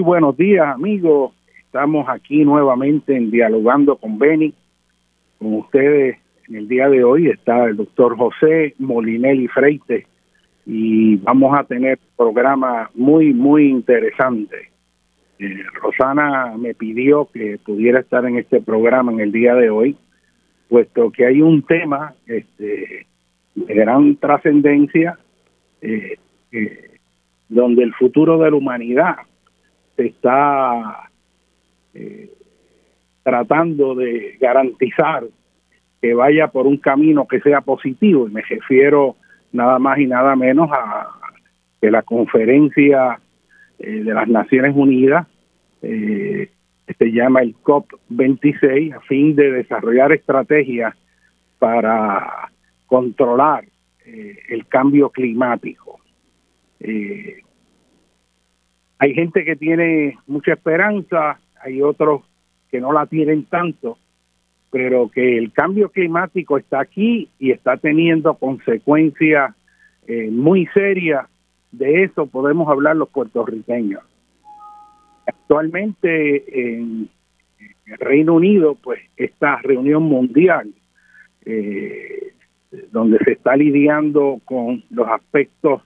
Buenos días, amigos. Estamos aquí nuevamente en Dialogando con Beni. Con ustedes en el día de hoy está el doctor José Molinelli Freite y vamos a tener programa muy, muy interesante. Eh, Rosana me pidió que pudiera estar en este programa en el día de hoy, puesto que hay un tema este, de gran trascendencia eh, eh, donde el futuro de la humanidad está eh, tratando de garantizar que vaya por un camino que sea positivo y me refiero nada más y nada menos a que la conferencia eh, de las Naciones Unidas eh, se llama el COP26 a fin de desarrollar estrategias para controlar el cambio climático. Eh, hay gente que tiene mucha esperanza, hay otros que no la tienen tanto, pero que el cambio climático está aquí y está teniendo consecuencias eh, muy serias. De eso podemos hablar los puertorriqueños. Actualmente en el Reino Unido, pues esta reunión mundial, eh, donde se está lidiando con los aspectos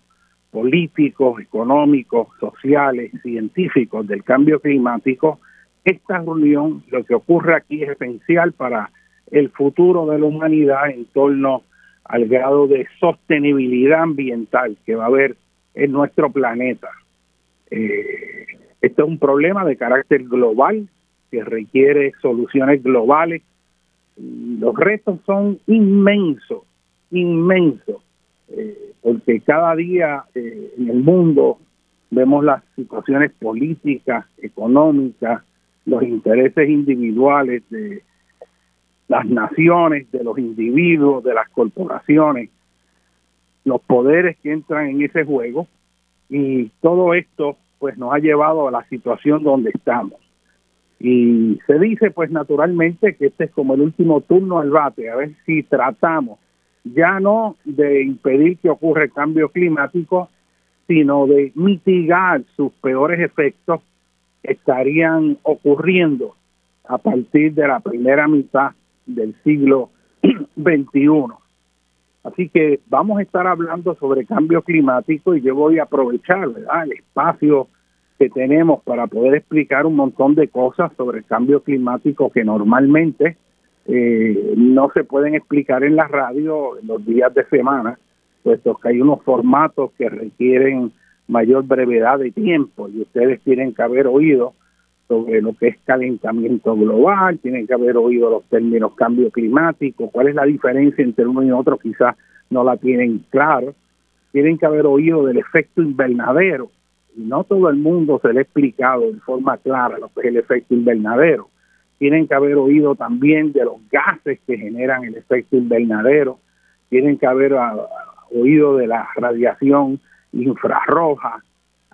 políticos, económicos, sociales, científicos del cambio climático, esta reunión, lo que ocurre aquí es esencial para el futuro de la humanidad en torno al grado de sostenibilidad ambiental que va a haber en nuestro planeta. Eh, este es un problema de carácter global que requiere soluciones globales. Los retos son inmensos, inmensos. Eh, porque cada día eh, en el mundo vemos las situaciones políticas, económicas, los intereses individuales de las naciones, de los individuos, de las corporaciones, los poderes que entran en ese juego y todo esto pues nos ha llevado a la situación donde estamos. Y se dice pues naturalmente que este es como el último turno al bate, a ver si tratamos ya no de impedir que ocurra el cambio climático, sino de mitigar sus peores efectos estarían ocurriendo a partir de la primera mitad del siglo XXI. Así que vamos a estar hablando sobre cambio climático y yo voy a aprovechar el espacio que tenemos para poder explicar un montón de cosas sobre el cambio climático que normalmente eh, no se pueden explicar en la radio en los días de semana, puesto que hay unos formatos que requieren mayor brevedad de tiempo y ustedes tienen que haber oído sobre lo que es calentamiento global, tienen que haber oído los términos cambio climático, cuál es la diferencia entre uno y otro, quizás no la tienen claro, tienen que haber oído del efecto invernadero, y no todo el mundo se le ha explicado de forma clara lo que es el efecto invernadero. Tienen que haber oído también de los gases que generan el efecto invernadero, tienen que haber ah, oído de la radiación infrarroja,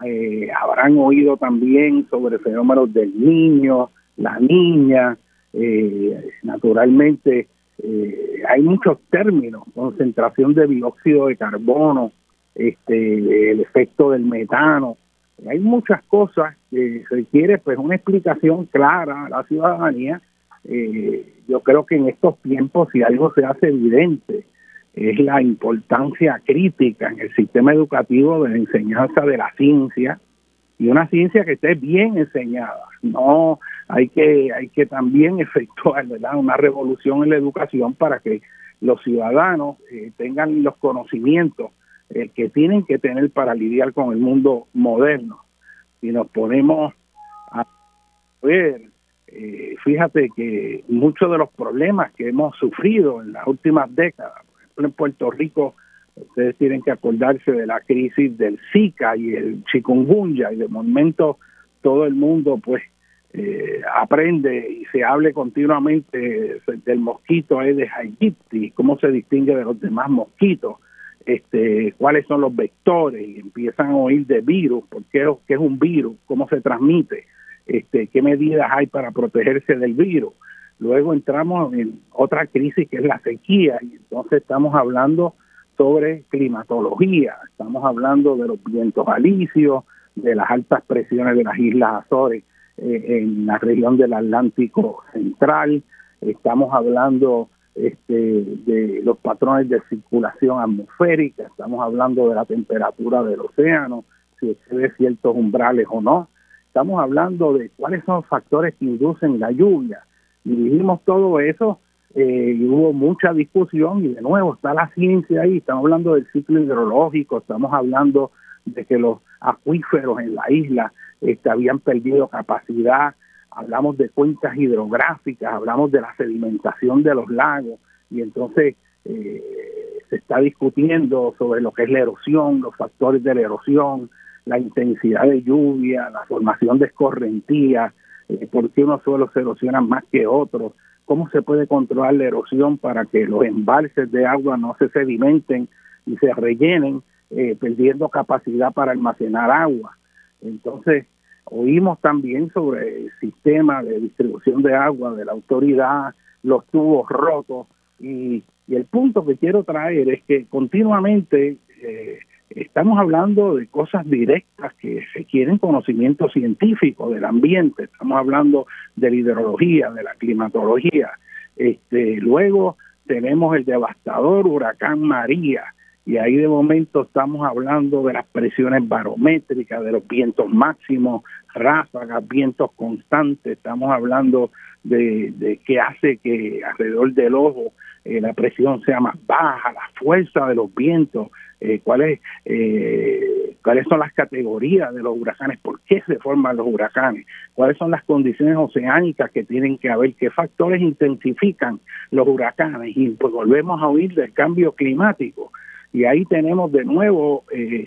eh, habrán oído también sobre fenómenos del niño, la niña, eh, naturalmente eh, hay muchos términos, concentración de dióxido de carbono, este, el efecto del metano, hay muchas cosas que requiere pues una explicación clara a la ciudadanía. yo creo que en estos tiempos si algo se hace evidente es la importancia crítica en el sistema educativo de la enseñanza de la ciencia y una ciencia que esté bien enseñada. No hay que hay que también efectuar una revolución en la educación para que los ciudadanos eh, tengan los conocimientos eh, que tienen que tener para lidiar con el mundo moderno. Si nos ponemos a ver, eh, fíjate que muchos de los problemas que hemos sufrido en las últimas décadas, en Puerto Rico, ustedes tienen que acordarse de la crisis del Zika y el chikungunya y de momento todo el mundo pues eh, aprende y se hable continuamente del mosquito Aedes aegypti, cómo se distingue de los demás mosquitos, este, cuáles son los vectores y empiezan a oír de virus, por qué, qué es un virus, cómo se transmite, este, qué medidas hay para protegerse del virus. Luego entramos en otra crisis que es la sequía y entonces estamos hablando sobre climatología, estamos hablando de los vientos alisios, de las altas presiones de las Islas Azores eh, en la región del Atlántico Central, estamos hablando este, de los patrones de circulación atmosférica, estamos hablando de la temperatura del océano, si excede ciertos umbrales o no, estamos hablando de cuáles son los factores que inducen la lluvia, y dijimos todo eso eh, y hubo mucha discusión y de nuevo está la ciencia ahí, estamos hablando del ciclo hidrológico, estamos hablando de que los acuíferos en la isla este, habían perdido capacidad, hablamos de cuencas hidrográficas, hablamos de la sedimentación de los lagos y entonces eh, se está discutiendo sobre lo que es la erosión, los factores de la erosión, la intensidad de lluvia, la formación de escorrentías, eh, por qué unos suelos se erosionan más que otros, cómo se puede controlar la erosión para que los embalses de agua no se sedimenten y se rellenen, eh, perdiendo capacidad para almacenar agua. Entonces, oímos también sobre el sistema de distribución de agua de la autoridad, los tubos rotos, y, el punto que quiero traer es que continuamente eh, estamos hablando de cosas directas que requieren conocimiento científico del ambiente, estamos hablando de la hidrología, de la climatología. Este, luego tenemos el devastador huracán María, y ahí de momento estamos hablando de las presiones barométricas, de los vientos máximos, ráfagas, vientos constantes, estamos hablando de, de qué hace que alrededor del ojo eh, la presión sea más baja, la fuerza de los vientos, eh, cuáles eh, cuáles son las categorías de los huracanes, por qué se forman los huracanes, cuáles son las condiciones oceánicas que tienen que haber, qué factores intensifican los huracanes y pues volvemos a oír del cambio climático. Y ahí tenemos de nuevo eh,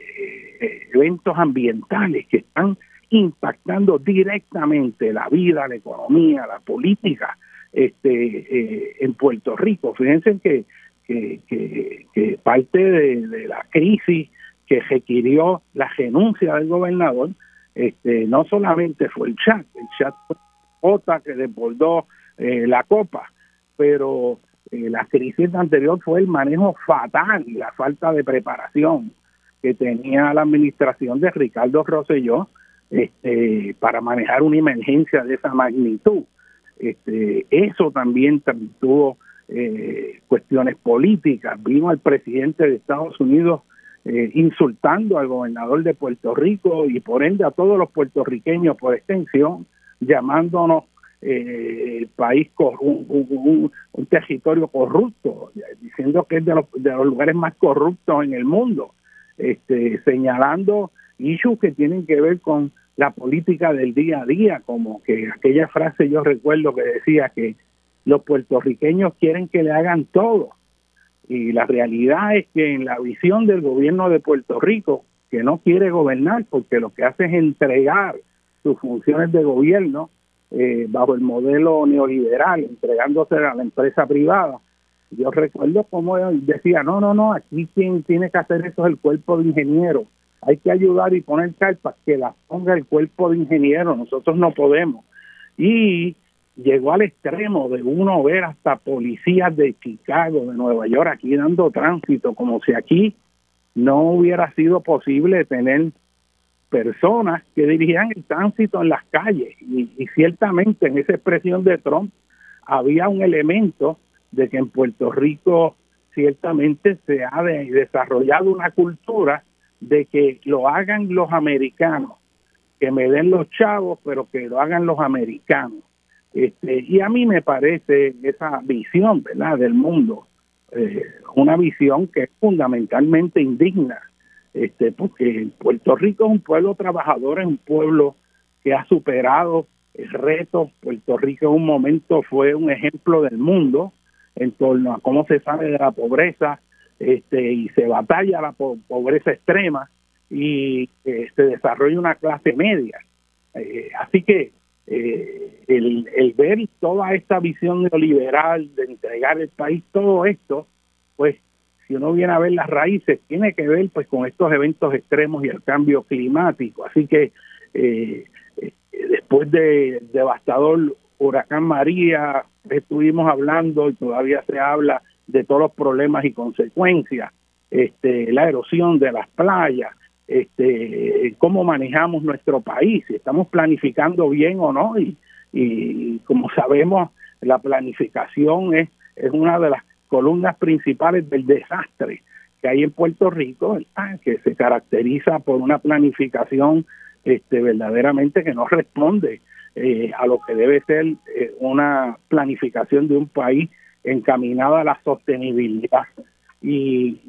eventos ambientales que están impactando directamente la vida, la economía, la política este, en Puerto Rico. Fíjense que que, parte de, la crisis que requirió la renuncia del gobernador, este, no solamente fue el chat, el chat fue otra que desbordó eh, la copa, pero eh, la crisis anterior fue el manejo fatal y la falta de preparación. que tenía la administración de Ricardo Rosselló este, para manejar una emergencia de esa magnitud. Este, eso también tuvo eh, cuestiones políticas. Vino al presidente de Estados Unidos eh, insultando al gobernador de Puerto Rico y por ende a todos los puertorriqueños por extensión, llamándonos eh, el país un, un, territorio corrupto, diciendo que es de los, de los lugares más corruptos en el mundo, este, señalando issues que tienen que ver con la política del día a día, como que aquella frase yo recuerdo que decía que los puertorriqueños quieren que le hagan todo. Y la realidad es que en la visión del gobierno de Puerto Rico, que no quiere gobernar porque lo que hace es entregar sus funciones de gobierno eh, bajo el modelo neoliberal, entregándose a la empresa privada. Yo recuerdo como decía, no, no, no, aquí quien tiene que hacer eso es el cuerpo de ingenieros. Hay que ayudar y poner carpas que las ponga el cuerpo de ingenieros, nosotros no podemos. Y llegó al extremo de uno ver hasta policías de Chicago, de Nueva York, aquí dando tránsito, como si aquí no hubiera sido posible tener personas que dirigían el tránsito en las calles. Y, ciertamente en esa expresión de Trump había un elemento de que en Puerto Rico ciertamente se ha desarrollado una cultura de que lo hagan los americanos, que me den los chavos, pero que lo hagan los americanos. Este, y a mí me parece esa visión, ¿verdad?, del mundo, eh, una visión que es fundamentalmente indigna este, porque Puerto Rico es un pueblo trabajador, es un pueblo que ha superado el reto. Puerto Rico en un momento fue un ejemplo del mundo en torno a cómo se sale de la pobreza este, y se batalla la pobreza extrema y eh, se desarrolla una clase media. Eh, así que eh, el, el ver toda esta visión neoliberal de entregar el país, todo esto, pues si uno viene a ver las raíces, tiene que ver pues con estos eventos extremos y el cambio climático. Así que eh, después del devastador huracán María, estuvimos hablando y todavía se habla de todos los problemas y consecuencias, este, la erosión de las playas, este, cómo manejamos nuestro país, si estamos planificando bien o no, y, como sabemos, la planificación es, es una de las columnas principales del desastre que hay en Puerto Rico, que se caracteriza por una planificación este, verdaderamente que no responde eh, a lo que debe ser eh, una planificación de un país encaminada a la sostenibilidad. Y,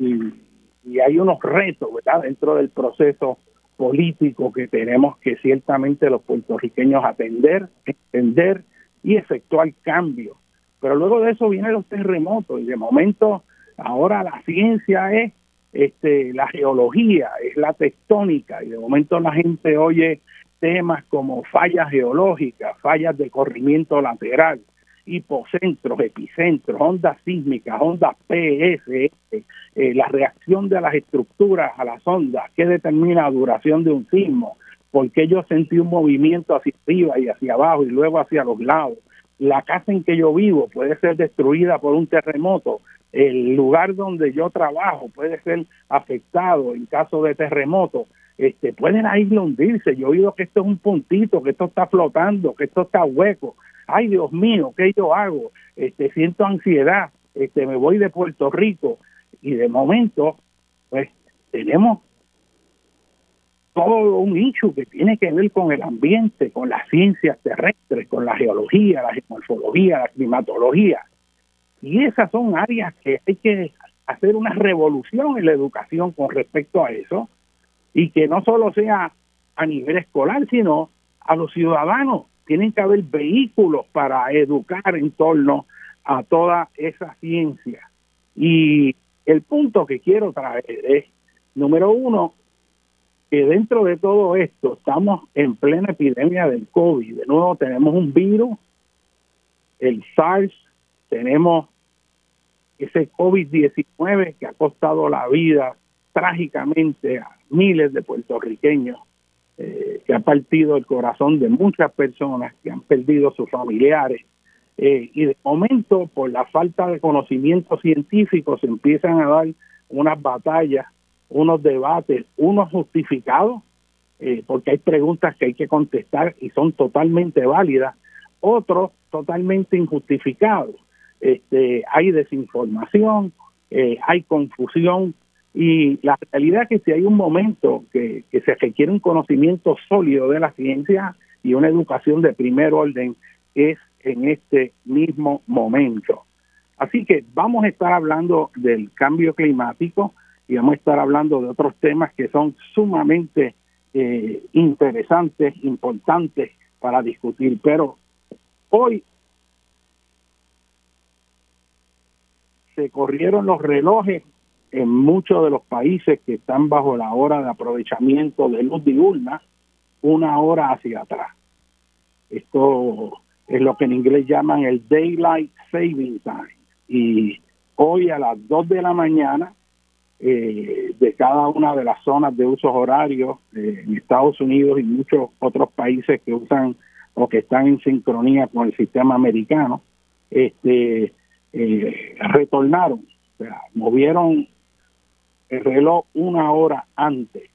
hay unos retos dentro del proceso político que tenemos que ciertamente los puertorriqueños atender, entender y efectuar cambios pero luego de eso vienen los terremotos y de momento ahora la ciencia es este, la geología, es la tectónica y de momento la gente oye temas como fallas geológicas, fallas de corrimiento lateral, hipocentros, epicentros, ondas sísmicas, ondas PSS, eh, la reacción de las estructuras a las ondas, qué determina la duración de un sismo, por qué yo sentí un movimiento hacia arriba y hacia abajo y luego hacia los lados, la casa en que yo vivo puede ser destruida por un terremoto, el lugar donde yo trabajo puede ser afectado en caso de terremoto, este, pueden ahí hundirse. Yo he oído que esto es un puntito, que esto está flotando, que esto está hueco. Ay, Dios mío, ¿qué yo hago? Este, siento ansiedad, este, me voy de Puerto Rico y de momento, pues tenemos todo un hecho que tiene que ver con el ambiente, con las ciencias terrestres, con la geología, la geomorfología, la climatología. Y esas son áreas que hay que hacer una revolución en la educación con respecto a eso y que no solo sea a nivel escolar, sino a los ciudadanos. Tienen que haber vehículos para educar en torno a toda esa ciencia. Y el punto que quiero traer es, número uno, dentro de todo esto estamos en plena epidemia del COVID. De nuevo tenemos un virus, el SARS, tenemos ese COVID-19 que ha costado la vida trágicamente a miles de puertorriqueños, eh, que ha partido el corazón de muchas personas que han perdido sus familiares. Eh, y de momento, por la falta de conocimiento científico, se empiezan a dar unas batallas unos debates, unos justificados, eh, porque hay preguntas que hay que contestar y son totalmente válidas, otros totalmente injustificados. Este, hay desinformación, eh, hay confusión y la realidad es que si hay un momento que, que se requiere un conocimiento sólido de la ciencia y una educación de primer orden, es en este mismo momento. Así que vamos a estar hablando del cambio climático y vamos a estar hablando de otros temas que son sumamente eh, interesantes, importantes para discutir. Pero hoy se corrieron los relojes en muchos de los países que están bajo la hora de aprovechamiento de luz diurna, una hora hacia atrás. Esto es lo que en inglés llaman el Daylight Saving Time. Y hoy a las 2 de la mañana, eh, de cada una de las zonas de usos horarios eh, en Estados Unidos y muchos otros países que usan o que están en sincronía con el sistema americano, este, eh, retornaron, o sea, movieron el reloj una hora antes.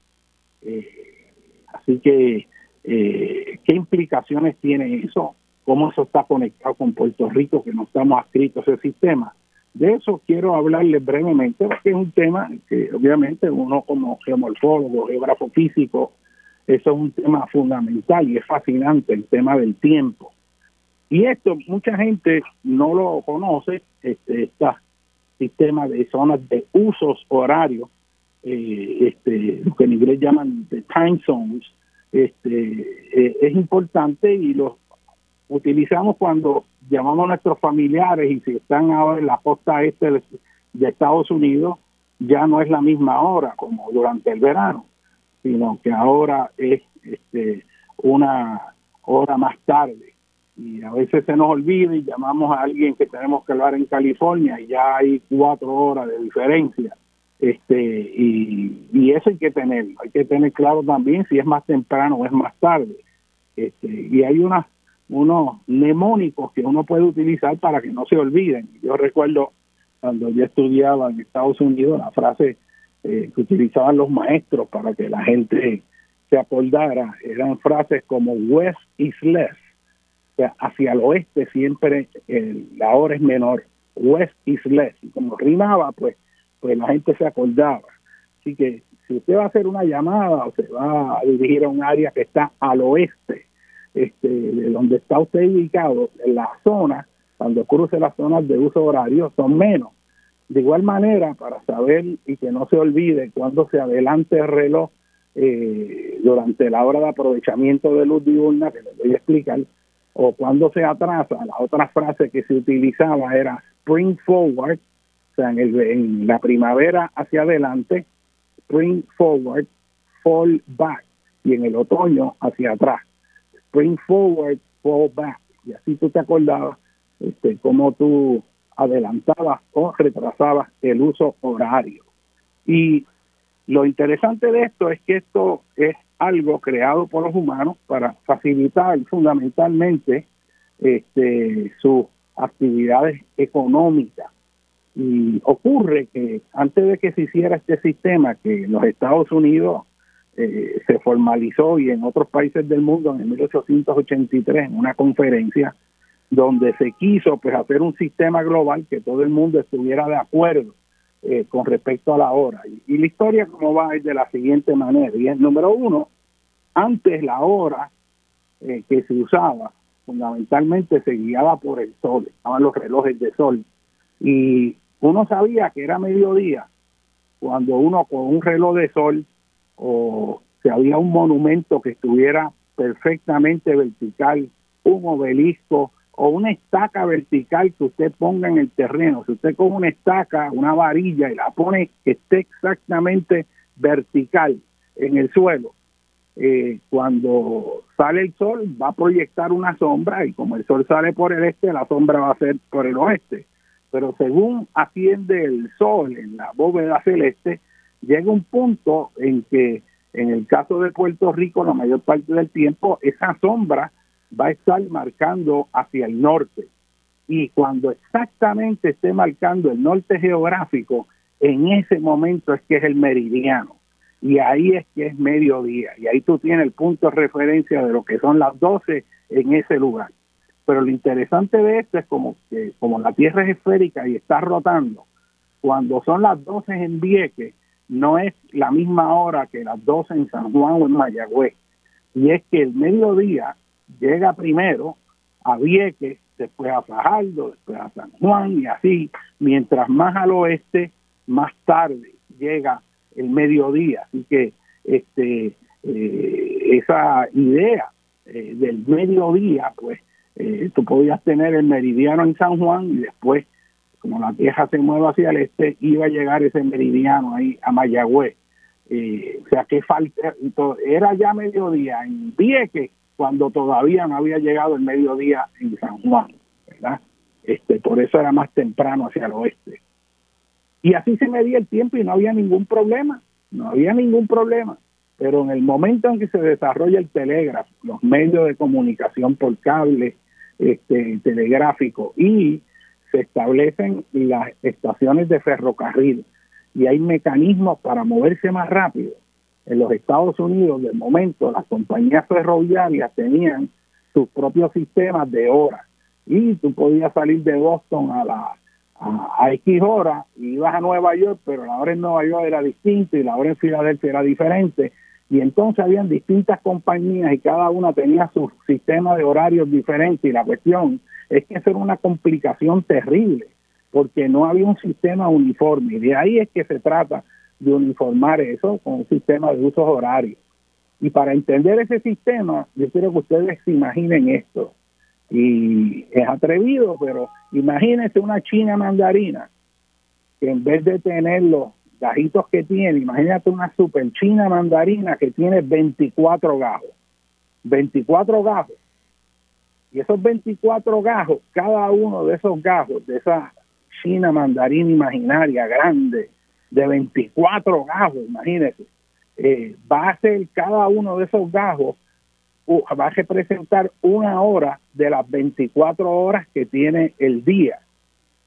así que, ¿qué implicaciones tiene eso? ¿Cómo eso está conectado con Puerto Rico, que no estamos adscritos a ese sistema? De eso quiero hablarles brevemente, porque es un tema que obviamente uno como geomorfólogo, geógrafo físico, eso es un tema fundamental y es fascinante, el tema del tiempo. Y esto mucha gente no lo conoce, este, este sistema de zonas de usos horarios, eh, este, lo que en inglés llaman de time zones, este, eh, es importante y los utilizamos cuando llamamos a nuestros familiares y si están ahora en la costa este de, Estados Unidos, ya no es la misma hora como durante el verano, sino que ahora es este, una hora más tarde. Y a veces se nos olvida y llamamos a alguien que tenemos que hablar en California y ya hay cuatro horas de diferencia. Este, y, y eso hay que tener, hay que tener claro también si es más temprano o es más tarde. Este, y hay unas unos mnemónicos que uno puede utilizar para que no se olviden. Yo recuerdo cuando yo estudiaba en Estados Unidos la frase eh, que utilizaban los maestros para que la gente se acordara, eran frases como west is less, sea, hacia el oeste siempre la hora es menor, west is less, y como rimaba, pues, pues la gente se acordaba. Así que si usted va a hacer una llamada o se va a dirigir a un área que está al oeste, este, de donde está usted ubicado, en la zona, cuando cruce las zonas de uso horario, son menos. De igual manera, para saber y que no se olvide cuando se adelante el reloj eh, durante la hora de aprovechamiento de luz diurna, que les voy a explicar, o cuando se atrasa, la otra frase que se utilizaba era spring forward, o sea, en, en la primavera hacia adelante, spring forward, fall back, y en el otoño hacia atrás bring forward, fall back. Y así tú te acordabas este, cómo tú adelantabas o retrasabas el uso horario. Y lo interesante de esto es que esto es algo creado por los humanos para facilitar fundamentalmente este, sus actividades económicas. Y ocurre que antes de que se hiciera este sistema, que en los Estados Unidos eh, se formalizó y en otros países del mundo en 1883 en una conferencia donde se quiso pues hacer un sistema global que todo el mundo estuviera de acuerdo eh, con respecto a la hora. Y, la historia como va es de la siguiente manera. Y es número uno, antes la hora eh, que se usaba fundamentalmente se guiaba por el sol, estaban los relojes de sol. Y uno sabía que era mediodía cuando uno con un reloj de sol o si había un monumento que estuviera perfectamente vertical, un obelisco o una estaca vertical que usted ponga en el terreno. Si usted con una estaca, una varilla y la pone que esté exactamente vertical en el suelo, eh, cuando sale el sol va a proyectar una sombra y como el sol sale por el este, la sombra va a ser por el oeste. Pero según asciende el sol en la bóveda celeste, llega un punto en que en el caso de Puerto Rico la mayor parte del tiempo esa sombra va a estar marcando hacia el norte y cuando exactamente esté marcando el norte geográfico en ese momento es que es el meridiano y ahí es que es mediodía y ahí tú tienes el punto de referencia de lo que son las 12 en ese lugar. Pero lo interesante de esto es como que como la Tierra es esférica y está rotando, cuando son las 12 en Vieques, no es la misma hora que las 12 en San Juan o en Mayagüez. Y es que el mediodía llega primero a Vieques, después a Fajardo, después a San Juan y así, mientras más al oeste, más tarde llega el mediodía. Así que este eh, esa idea eh, del mediodía, pues eh, tú podías tener el meridiano en San Juan y después, como la Tierra se mueve hacia el este, iba a llegar ese meridiano ahí a Mayagüez. o sea, que falta, era ya mediodía en Vieques cuando todavía no había llegado el mediodía en San Juan, ¿verdad? Este, por eso era más temprano hacia el oeste. Y así se medía el tiempo y no había ningún problema, no había ningún problema. Pero en el momento en que se desarrolla el telégrafo, los medios de comunicación por cable, este, telegráfico y se establecen las estaciones de ferrocarril y hay mecanismos para moverse más rápido. En los Estados Unidos, de momento, las compañías ferroviarias tenían sus propios sistemas de horas y tú podías salir de Boston a la a, X hora y ibas a Nueva York, pero la hora en Nueva York era distinta y la hora en Filadelfia era diferente. Y entonces habían distintas compañías y cada una tenía su sistema de horarios diferentes. Y la cuestión es que eso era una complicación terrible, porque no había un sistema uniforme. Y de ahí es que se trata de uniformar eso con un sistema de usos horarios. Y para entender ese sistema, yo quiero que ustedes se imaginen esto y es atrevido, pero imagínense una china mandarina que en vez de tener los gajitos que tiene, imagínate una super china mandarina que tiene 24 gajos. 24 gajos. Y esos 24 gajos, cada uno de esos gajos, de esa china mandarina imaginaria grande, de 24 gajos, imagínense, eh, va a ser cada uno de esos gajos va a representar una hora de las 24 horas que tiene el día.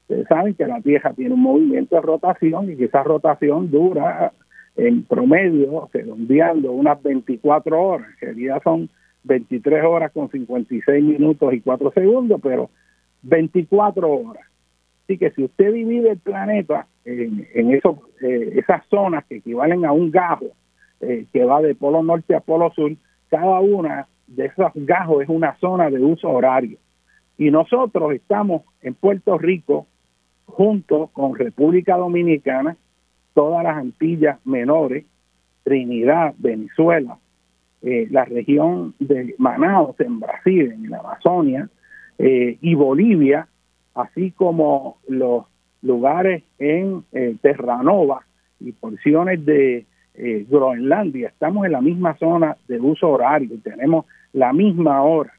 Ustedes saben que la Tierra tiene un movimiento de rotación y que esa rotación dura en promedio, redondeando unas 24 horas, el día son 23 horas con 56 minutos y 4 segundos, pero 24 horas. Así que si usted divide el planeta en, en eh, esas zonas que equivalen a un gajo eh, que va de polo norte a polo sur, cada una de esos gajos es una zona de uso horario. Y nosotros estamos en Puerto Rico junto con República Dominicana, todas las Antillas menores, Trinidad, Venezuela, eh, la región de Manaus en Brasil, en la Amazonia, y Bolivia, así como los lugares en eh, Terranova y porciones de eh, Groenlandia, estamos en la misma zona de uso horario, tenemos la misma hora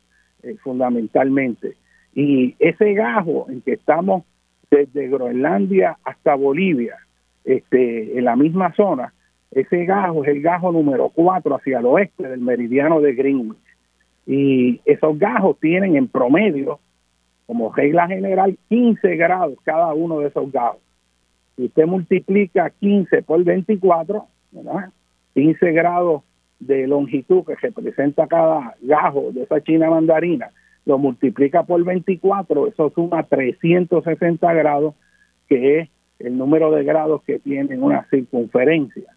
eh, fundamentalmente. Y ese gajo en que estamos desde Groenlandia hasta Bolivia, este, en la misma zona, ese gajo es el gajo número 4 hacia el oeste del meridiano de Greenwich. Y esos gajos tienen en promedio, como regla general, 15 grados cada uno de esos gajos. Si usted multiplica 15 por 24, 15 grados de longitud que representa cada gajo de esa china mandarina, lo multiplica por 24, eso suma 360 grados, que es el número de grados que tiene una circunferencia.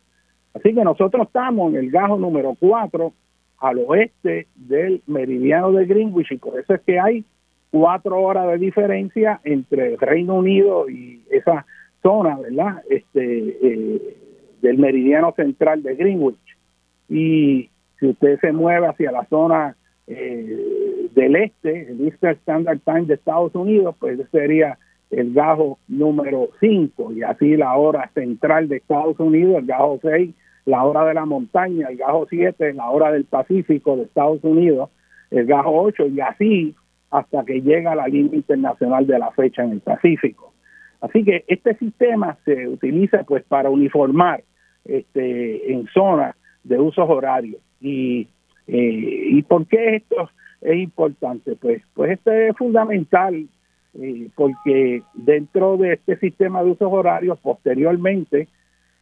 Así que nosotros estamos en el gajo número 4 al oeste del meridiano de Greenwich y por eso es que hay cuatro horas de diferencia entre el Reino Unido y esa zona, ¿verdad? Este, eh, del meridiano central de Greenwich. Y si usted se mueve hacia la zona eh, del este, el Eastern Standard Time de Estados Unidos, pues sería el gajo número 5 y así la hora central de Estados Unidos, el gajo 6, la hora de la montaña, el gajo 7, la hora del Pacífico de Estados Unidos, el gajo 8 y así hasta que llega la línea internacional de la fecha en el Pacífico. Así que este sistema se utiliza pues para uniformar este, en zonas de usos horarios. Y, eh, ¿Y por qué esto es importante? Pues, pues esto es fundamental eh, porque dentro de este sistema de usos horarios posteriormente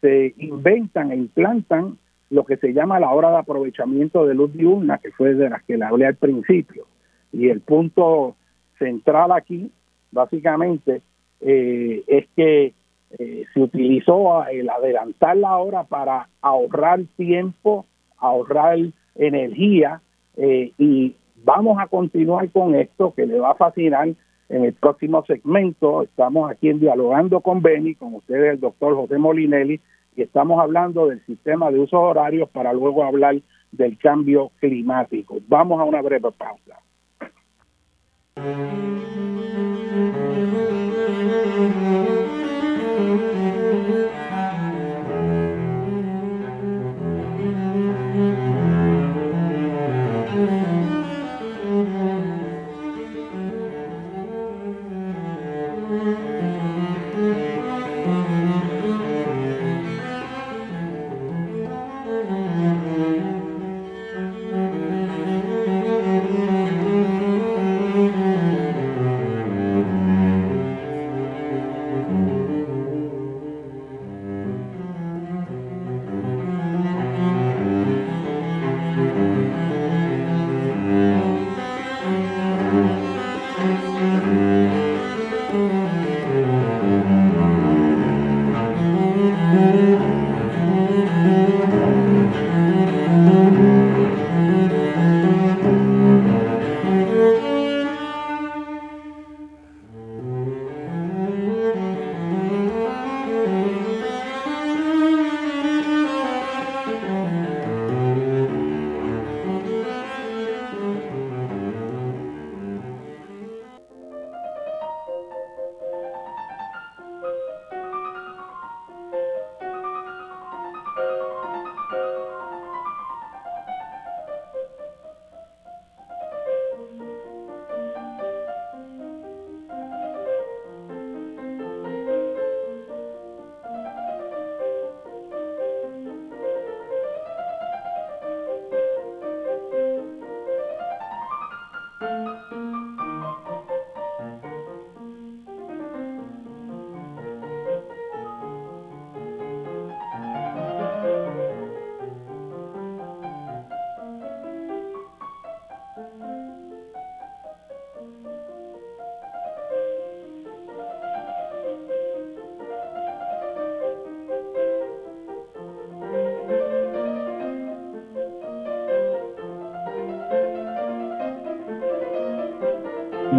se inventan e implantan lo que se llama la hora de aprovechamiento de luz diurna, que fue de las que le hablé al principio. Y el punto central aquí, básicamente, eh, es que eh, se utilizó el adelantar la hora para ahorrar tiempo, ahorrar energía eh, y vamos a continuar con esto que le va a fascinar en el próximo segmento. Estamos aquí en Dialogando con Beni, con ustedes el doctor José Molinelli, y estamos hablando del sistema de usos horarios para luego hablar del cambio climático. Vamos a una breve pausa. Thank you.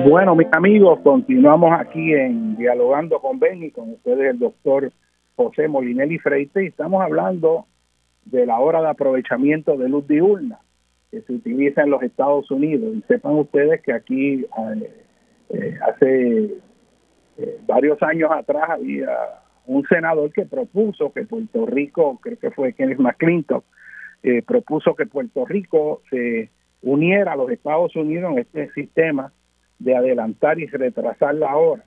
Bueno, mis amigos, continuamos aquí en Dialogando con Benny, con ustedes el doctor José Molinelli Freite, y estamos hablando de la hora de aprovechamiento de luz diurna que se utiliza en los Estados Unidos. Y sepan ustedes que aquí eh, eh, hace eh, varios años atrás había un senador que propuso que Puerto Rico, creo que fue Kenneth McClintock, propuso que Puerto Rico se uniera a los Estados Unidos en este sistema de adelantar y retrasar la hora.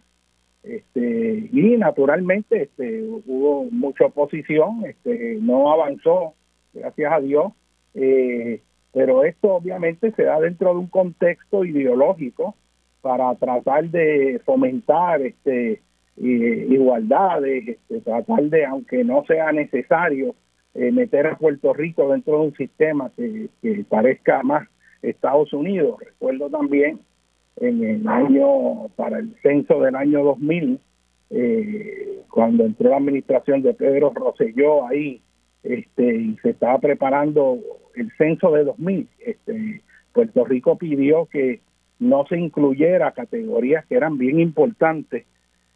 Este, y naturalmente este, hubo mucha oposición, este, no avanzó, gracias a Dios, eh, pero esto obviamente se da dentro de un contexto ideológico para tratar de fomentar este, igualdades, este, tratar de, aunque no sea necesario, eh, meter a Puerto Rico dentro de un sistema que, que parezca más Estados Unidos. Recuerdo también en el año, para el censo del año 2000, eh, cuando entró la administración de Pedro Rosselló ahí, este, y se estaba preparando el censo de 2000, este, Puerto Rico pidió que no se incluyera categorías que eran bien importantes,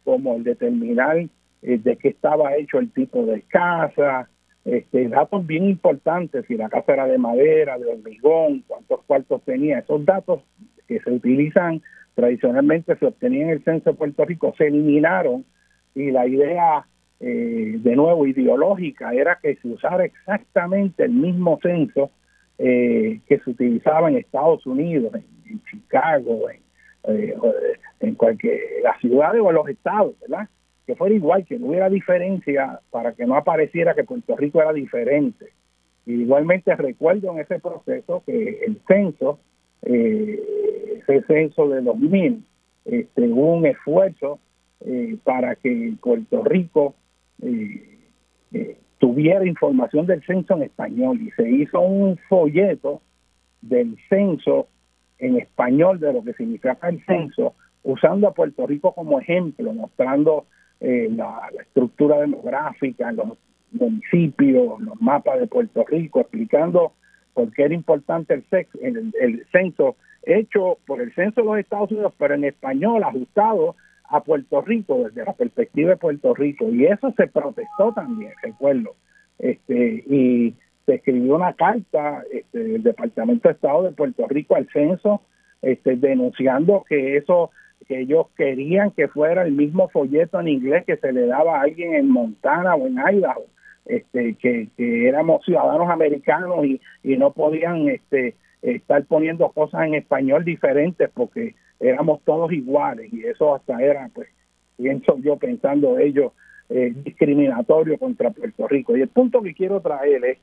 como el determinar eh, de qué estaba hecho el tipo de casa, este, datos bien importantes, si la casa era de madera, de hormigón, cuántos cuartos tenía, esos datos que se utilizan tradicionalmente, se obtenían en el censo de Puerto Rico, se eliminaron y la idea, eh, de nuevo, ideológica era que se usara exactamente el mismo censo eh, que se utilizaba en Estados Unidos, en, Chicago, en, eh, en cualquier, las ciudades o los estados, ¿verdad? Que fuera igual, que no hubiera diferencia para que no apareciera que Puerto Rico era diferente. igualmente recuerdo en ese proceso que el censo eh, ese censo de 2000 este, un esfuerzo eh, para que Puerto Rico eh, eh, tuviera información del censo en español. Y se hizo un folleto del censo en español de lo que significa el censo, usando a Puerto Rico como ejemplo, mostrando la, estructura demográfica, los municipios, los mapas de Puerto Rico, explicando por qué era importante el, sexo, el censo hecho por el censo de los Estados Unidos, pero en español, ajustado a Puerto Rico desde la perspectiva de Puerto Rico. Y eso se protestó también, recuerdo. Este, y se escribió una carta este, del Departamento de Estado de Puerto Rico al censo, este, denunciando que eso que ellos querían que fuera el mismo folleto en inglés que se le daba a alguien en Montana o en Idaho, este, que, éramos ciudadanos americanos y, y no podían este, estar poniendo cosas en español diferentes porque éramos todos iguales y eso hasta era, pues, pienso yo pensando ellos, eh, discriminatorio contra Puerto Rico. Y el punto que quiero traer es,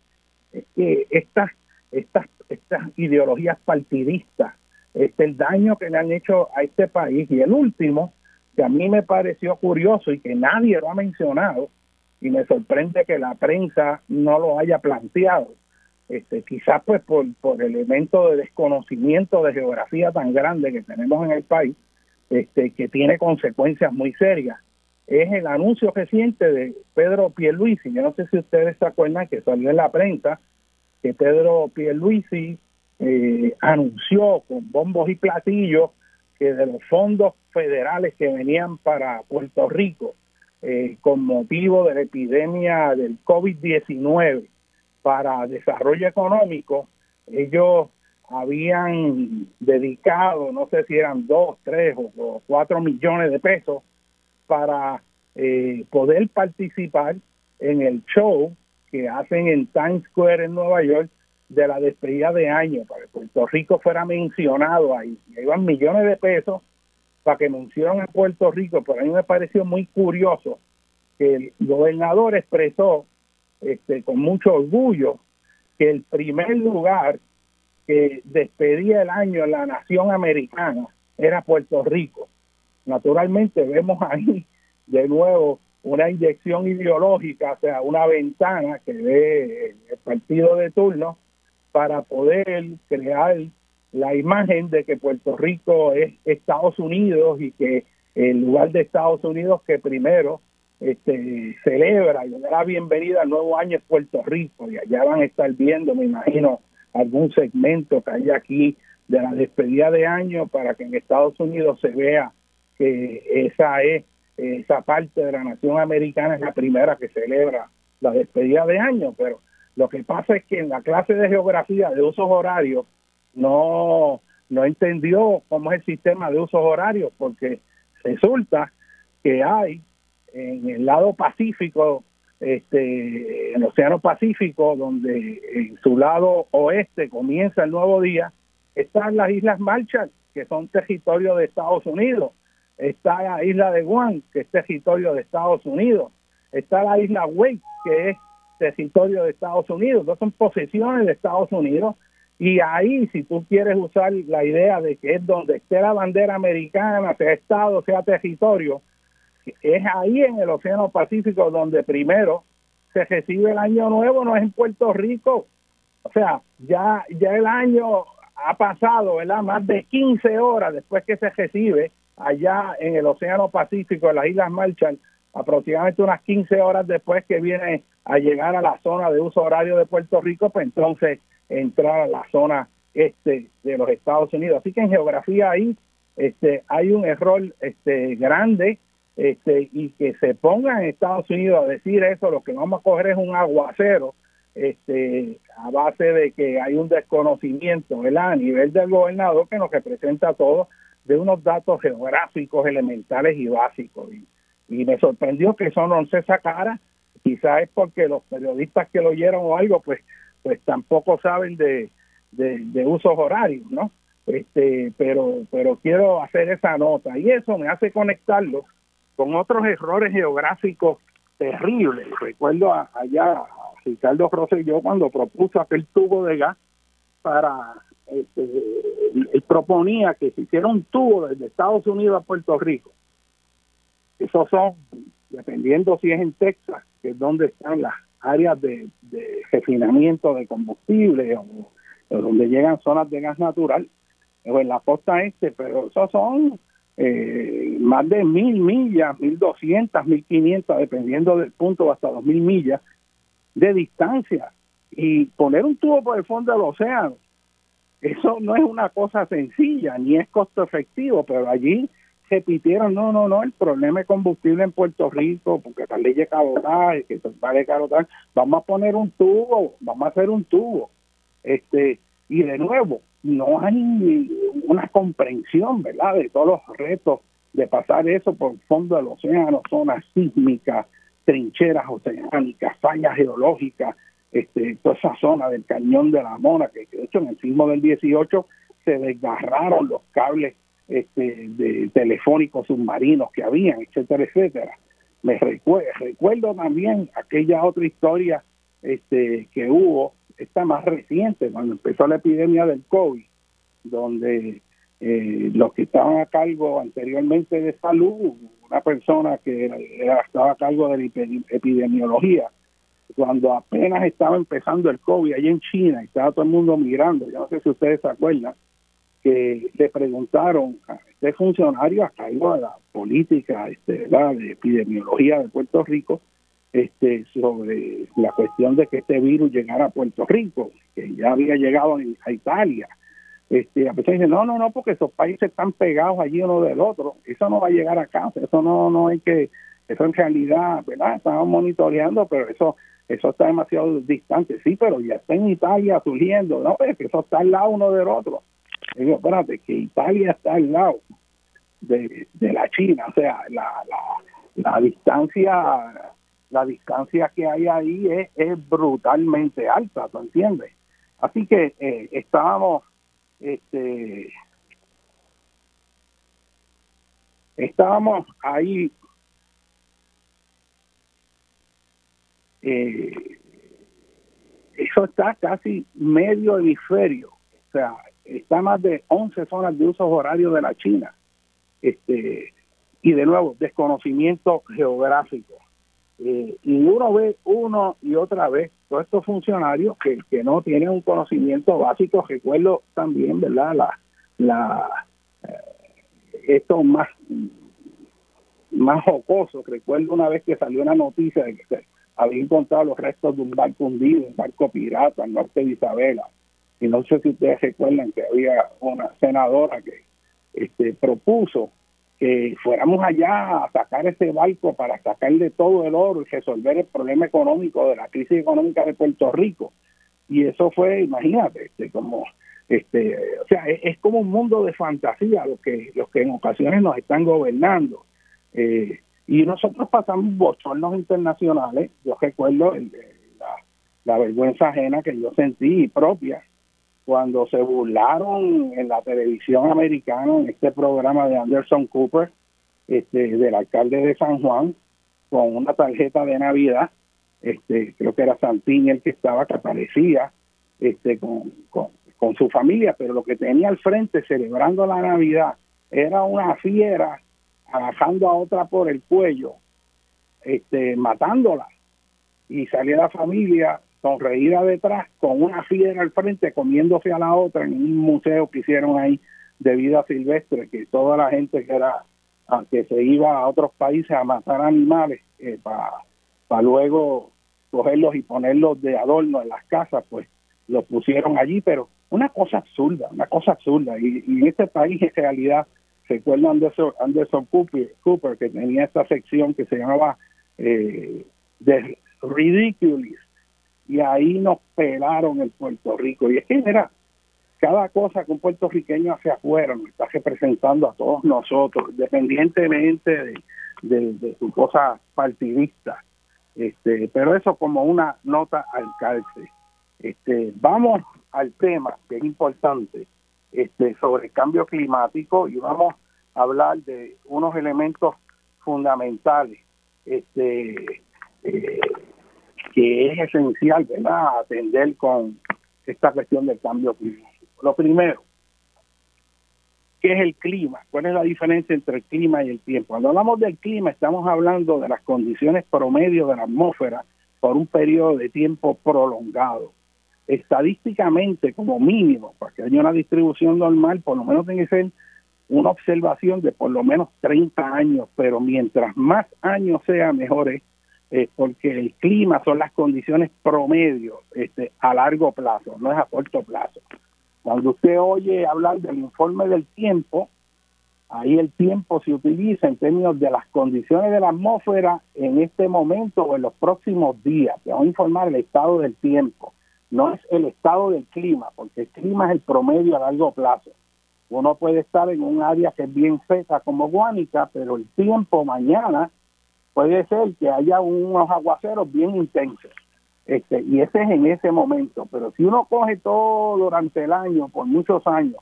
que estas, estas, estas ideologías partidistas, este, el daño que le han hecho a este país y el último, que a mí me pareció curioso y que nadie lo ha mencionado, y me sorprende que la prensa no lo haya planteado, este, quizás pues por, por elemento de desconocimiento de geografía tan grande que tenemos en el país, este, que tiene consecuencias muy serias. Es el anuncio reciente de Pedro Pierluisi. Yo no sé si ustedes se acuerdan que salió en la prensa que Pedro Pierluisi eh, anunció con bombos y platillos que de los fondos federales que venían para Puerto Rico eh, con motivo de la epidemia del COVID-19 para desarrollo económico, ellos habían dedicado, no sé si eran dos, tres o, cuatro millones de pesos para eh, poder participar en el show que hacen en Times Square en Nueva York de la despedida de año, para que Puerto Rico fuera mencionado ahí. Iban millones de pesos para que mencionen a Puerto Rico, pero a mí me pareció muy curioso que el gobernador expresó este, con mucho orgullo que el primer lugar que despedía el año en la nación americana era Puerto Rico. Naturalmente vemos ahí de nuevo una inyección ideológica, o sea, una ventana que ve el partido de turno para poder crear la imagen de que Puerto Rico es Estados Unidos y que el lugar de Estados Unidos que primero este, celebra y le da la bienvenida al nuevo año en Puerto Rico. Y allá van a estar viendo, me imagino, algún segmento que hay aquí de la despedida de año para que en Estados Unidos se vea que esa es esa parte de la nación americana es la primera que celebra la despedida de año, pero lo que pasa es que en la clase de geografía de usos horarios no no entendió cómo es el sistema de usos horarios porque resulta que hay en el lado Pacífico, este, en el Océano Pacífico, donde en su lado oeste comienza el nuevo día, están las Islas Marshall, que son territorio de Estados Unidos. Está la isla de Guam, que es territorio de Estados Unidos. Está la isla Wake, que es territorio de Estados Unidos. Dos son posesiones de Estados Unidos. Y ahí, si tú quieres usar la idea de que es donde esté la bandera americana, sea Estado, sea territorio, es ahí en el Océano Pacífico donde primero se recibe el año nuevo, no es en Puerto Rico. O sea, ya, ya el año ha pasado, ¿verdad? Más de 15 horas después que se recibe allá en el Océano Pacífico, en las Islas Marshall, aproximadamente unas 15 horas después que viene a llegar a la zona de uso horario de Puerto Rico, pues entonces entrar a la zona este de los Estados Unidos. Así que en geografía ahí este, hay un error este, grande este, y que se pongan en Estados Unidos a decir eso, lo que vamos a coger es un aguacero, este, a base de que hay un desconocimiento ¿verdad? a nivel del gobernador que nos representa todo de unos datos geográficos elementales y básicos. Y, me sorprendió que eso no se sacara, quizás es porque los periodistas que lo oyeron o algo, pues, pues tampoco saben de, de, usos horarios, ¿no? Este, pero, pero quiero hacer esa nota y eso me hace conectarlo con otros errores geográficos terribles. Recuerdo allá a Ricardo Rosselló cuando propuso aquel tubo de gas para este, él proponía que se hiciera un tubo desde Estados Unidos a Puerto Rico. Esos son, dependiendo si es en Texas, que es donde están las áreas de, refinamiento de combustible o, donde llegan zonas de gas natural, o en la costa este, pero esos son eh, más de mil millas, mil doscientas, mil quinientas, dependiendo del punto, hasta dos mil millas de distancia. Y poner un tubo por el fondo del océano, eso no es una cosa sencilla, ni es costo efectivo, pero allí repitieron, no, no, no, el problema es combustible en Puerto Rico, porque tal ley de cabotaje, que vale cabotaje, vamos a poner un tubo, vamos a hacer un tubo. este Y de nuevo, no hay una comprensión, ¿verdad?, de todos los retos de pasar eso por el fondo del océano, zonas sísmicas, trincheras oceánicas, fallas geológicas, este, toda esa zona del cañón de la Mona, que de hecho en el sismo del 18 se desgarraron los cables este, de telefónicos submarinos que habían, etcétera, etcétera. Me recuerdo, también aquella otra historia este, que hubo, esta más reciente, cuando empezó la epidemia del COVID, donde eh, los que estaban a cargo anteriormente de salud, una persona que estaba a cargo de la epidemiología, cuando apenas estaba empezando el COVID allí en China, estaba todo el mundo mirando, yo no sé si ustedes se acuerdan, que le preguntaron a este funcionario a cargo de la política este, de epidemiología de Puerto Rico este, sobre la cuestión de que este virus llegara a Puerto Rico, que ya había llegado a Italia. Este, a veces dicen, no, no, no, porque esos países están pegados allí uno del otro, eso no va a llegar a casa, eso no, no hay que, eso en realidad, ¿verdad? Estamos monitoreando, pero eso eso está demasiado distante, sí, pero ya está en Italia surgiendo, no, es que eso está al lado uno del otro digo, espérate, que Italia está al lado de, la China, o sea, la, la, distancia la distancia que hay ahí es, es brutalmente alta, ¿tú entiendes? Así que eh, estábamos, este, estábamos ahí eh, eso está casi medio hemisferio, o sea, está más de 11 zonas de uso horario de la China. Este, y de nuevo, desconocimiento geográfico. Eh, y uno ve uno y otra vez todos estos funcionarios que, que no tienen un conocimiento básico. Recuerdo también, ¿verdad? La, la, eh, esto más, más jocoso. Recuerdo una vez que salió una noticia de que se había encontrado los restos de un barco hundido, un barco pirata al norte de Isabela y no sé si ustedes recuerdan que había una senadora que este, propuso que fuéramos allá a sacar ese barco para sacarle todo el oro y resolver el problema económico de la crisis económica de Puerto Rico. Y eso fue, imagínate, este, como, este, o sea, es, como un mundo de fantasía los que, los que en ocasiones nos están gobernando. Eh, y nosotros pasamos bochornos internacionales. Yo recuerdo la, la vergüenza ajena que yo sentí propia cuando se burlaron en la televisión americana, en este programa de Anderson Cooper, este, del alcalde de San Juan, con una tarjeta de Navidad, este, creo que era Santini el que estaba, que aparecía este, con, con, con su familia, pero lo que tenía al frente celebrando la Navidad era una fiera agarrando a otra por el cuello, este, matándola. Y salía la familia sonreída detrás, con una fiera al frente, comiéndose a la otra en un museo que hicieron ahí de vida silvestre, que toda la gente que era que se iba a otros países a matar animales eh, para luego cogerlos y ponerlos de adorno en las casas, pues los pusieron allí, pero una cosa absurda, una cosa absurda. Y, en este país en realidad, recuerdo Anderson, Anderson Cooper, Cooper, que tenía esta sección que se llamaba eh, The Ridiculous, y ahí nos pelaron el Puerto Rico. Y es que, mira, cada cosa que un puertorriqueño hace afuera nos está representando a todos nosotros, independientemente de, de, su cosa partidista. Este, pero eso como una nota al calce. Este, vamos al tema que es importante este, sobre el cambio climático y vamos a hablar de unos elementos fundamentales este, eh, que es esencial, ¿verdad?, atender con esta cuestión del cambio climático. Lo primero, ¿qué es el clima? ¿Cuál es la diferencia entre el clima y el tiempo? Cuando hablamos del clima, estamos hablando de las condiciones promedio de la atmósfera por un periodo de tiempo prolongado. Estadísticamente, como mínimo, para que haya una distribución normal, por lo menos tiene que ser una observación de por lo menos 30 años, pero mientras más años sea, mejor es, eh, porque el clima son las condiciones promedio este, a largo plazo, no es a corto plazo. Cuando usted oye hablar del informe del tiempo, ahí el tiempo se utiliza en términos de las condiciones de la atmósfera en este momento o en los próximos días. Te vamos a informar el estado del tiempo, no es el estado del clima, porque el clima es el promedio a largo plazo. Uno puede estar en un área que es bien seca como Guánica, pero el tiempo mañana puede ser que haya unos aguaceros bien intensos. Este, y ese es en ese momento. Pero si uno coge todo durante el año, por muchos años,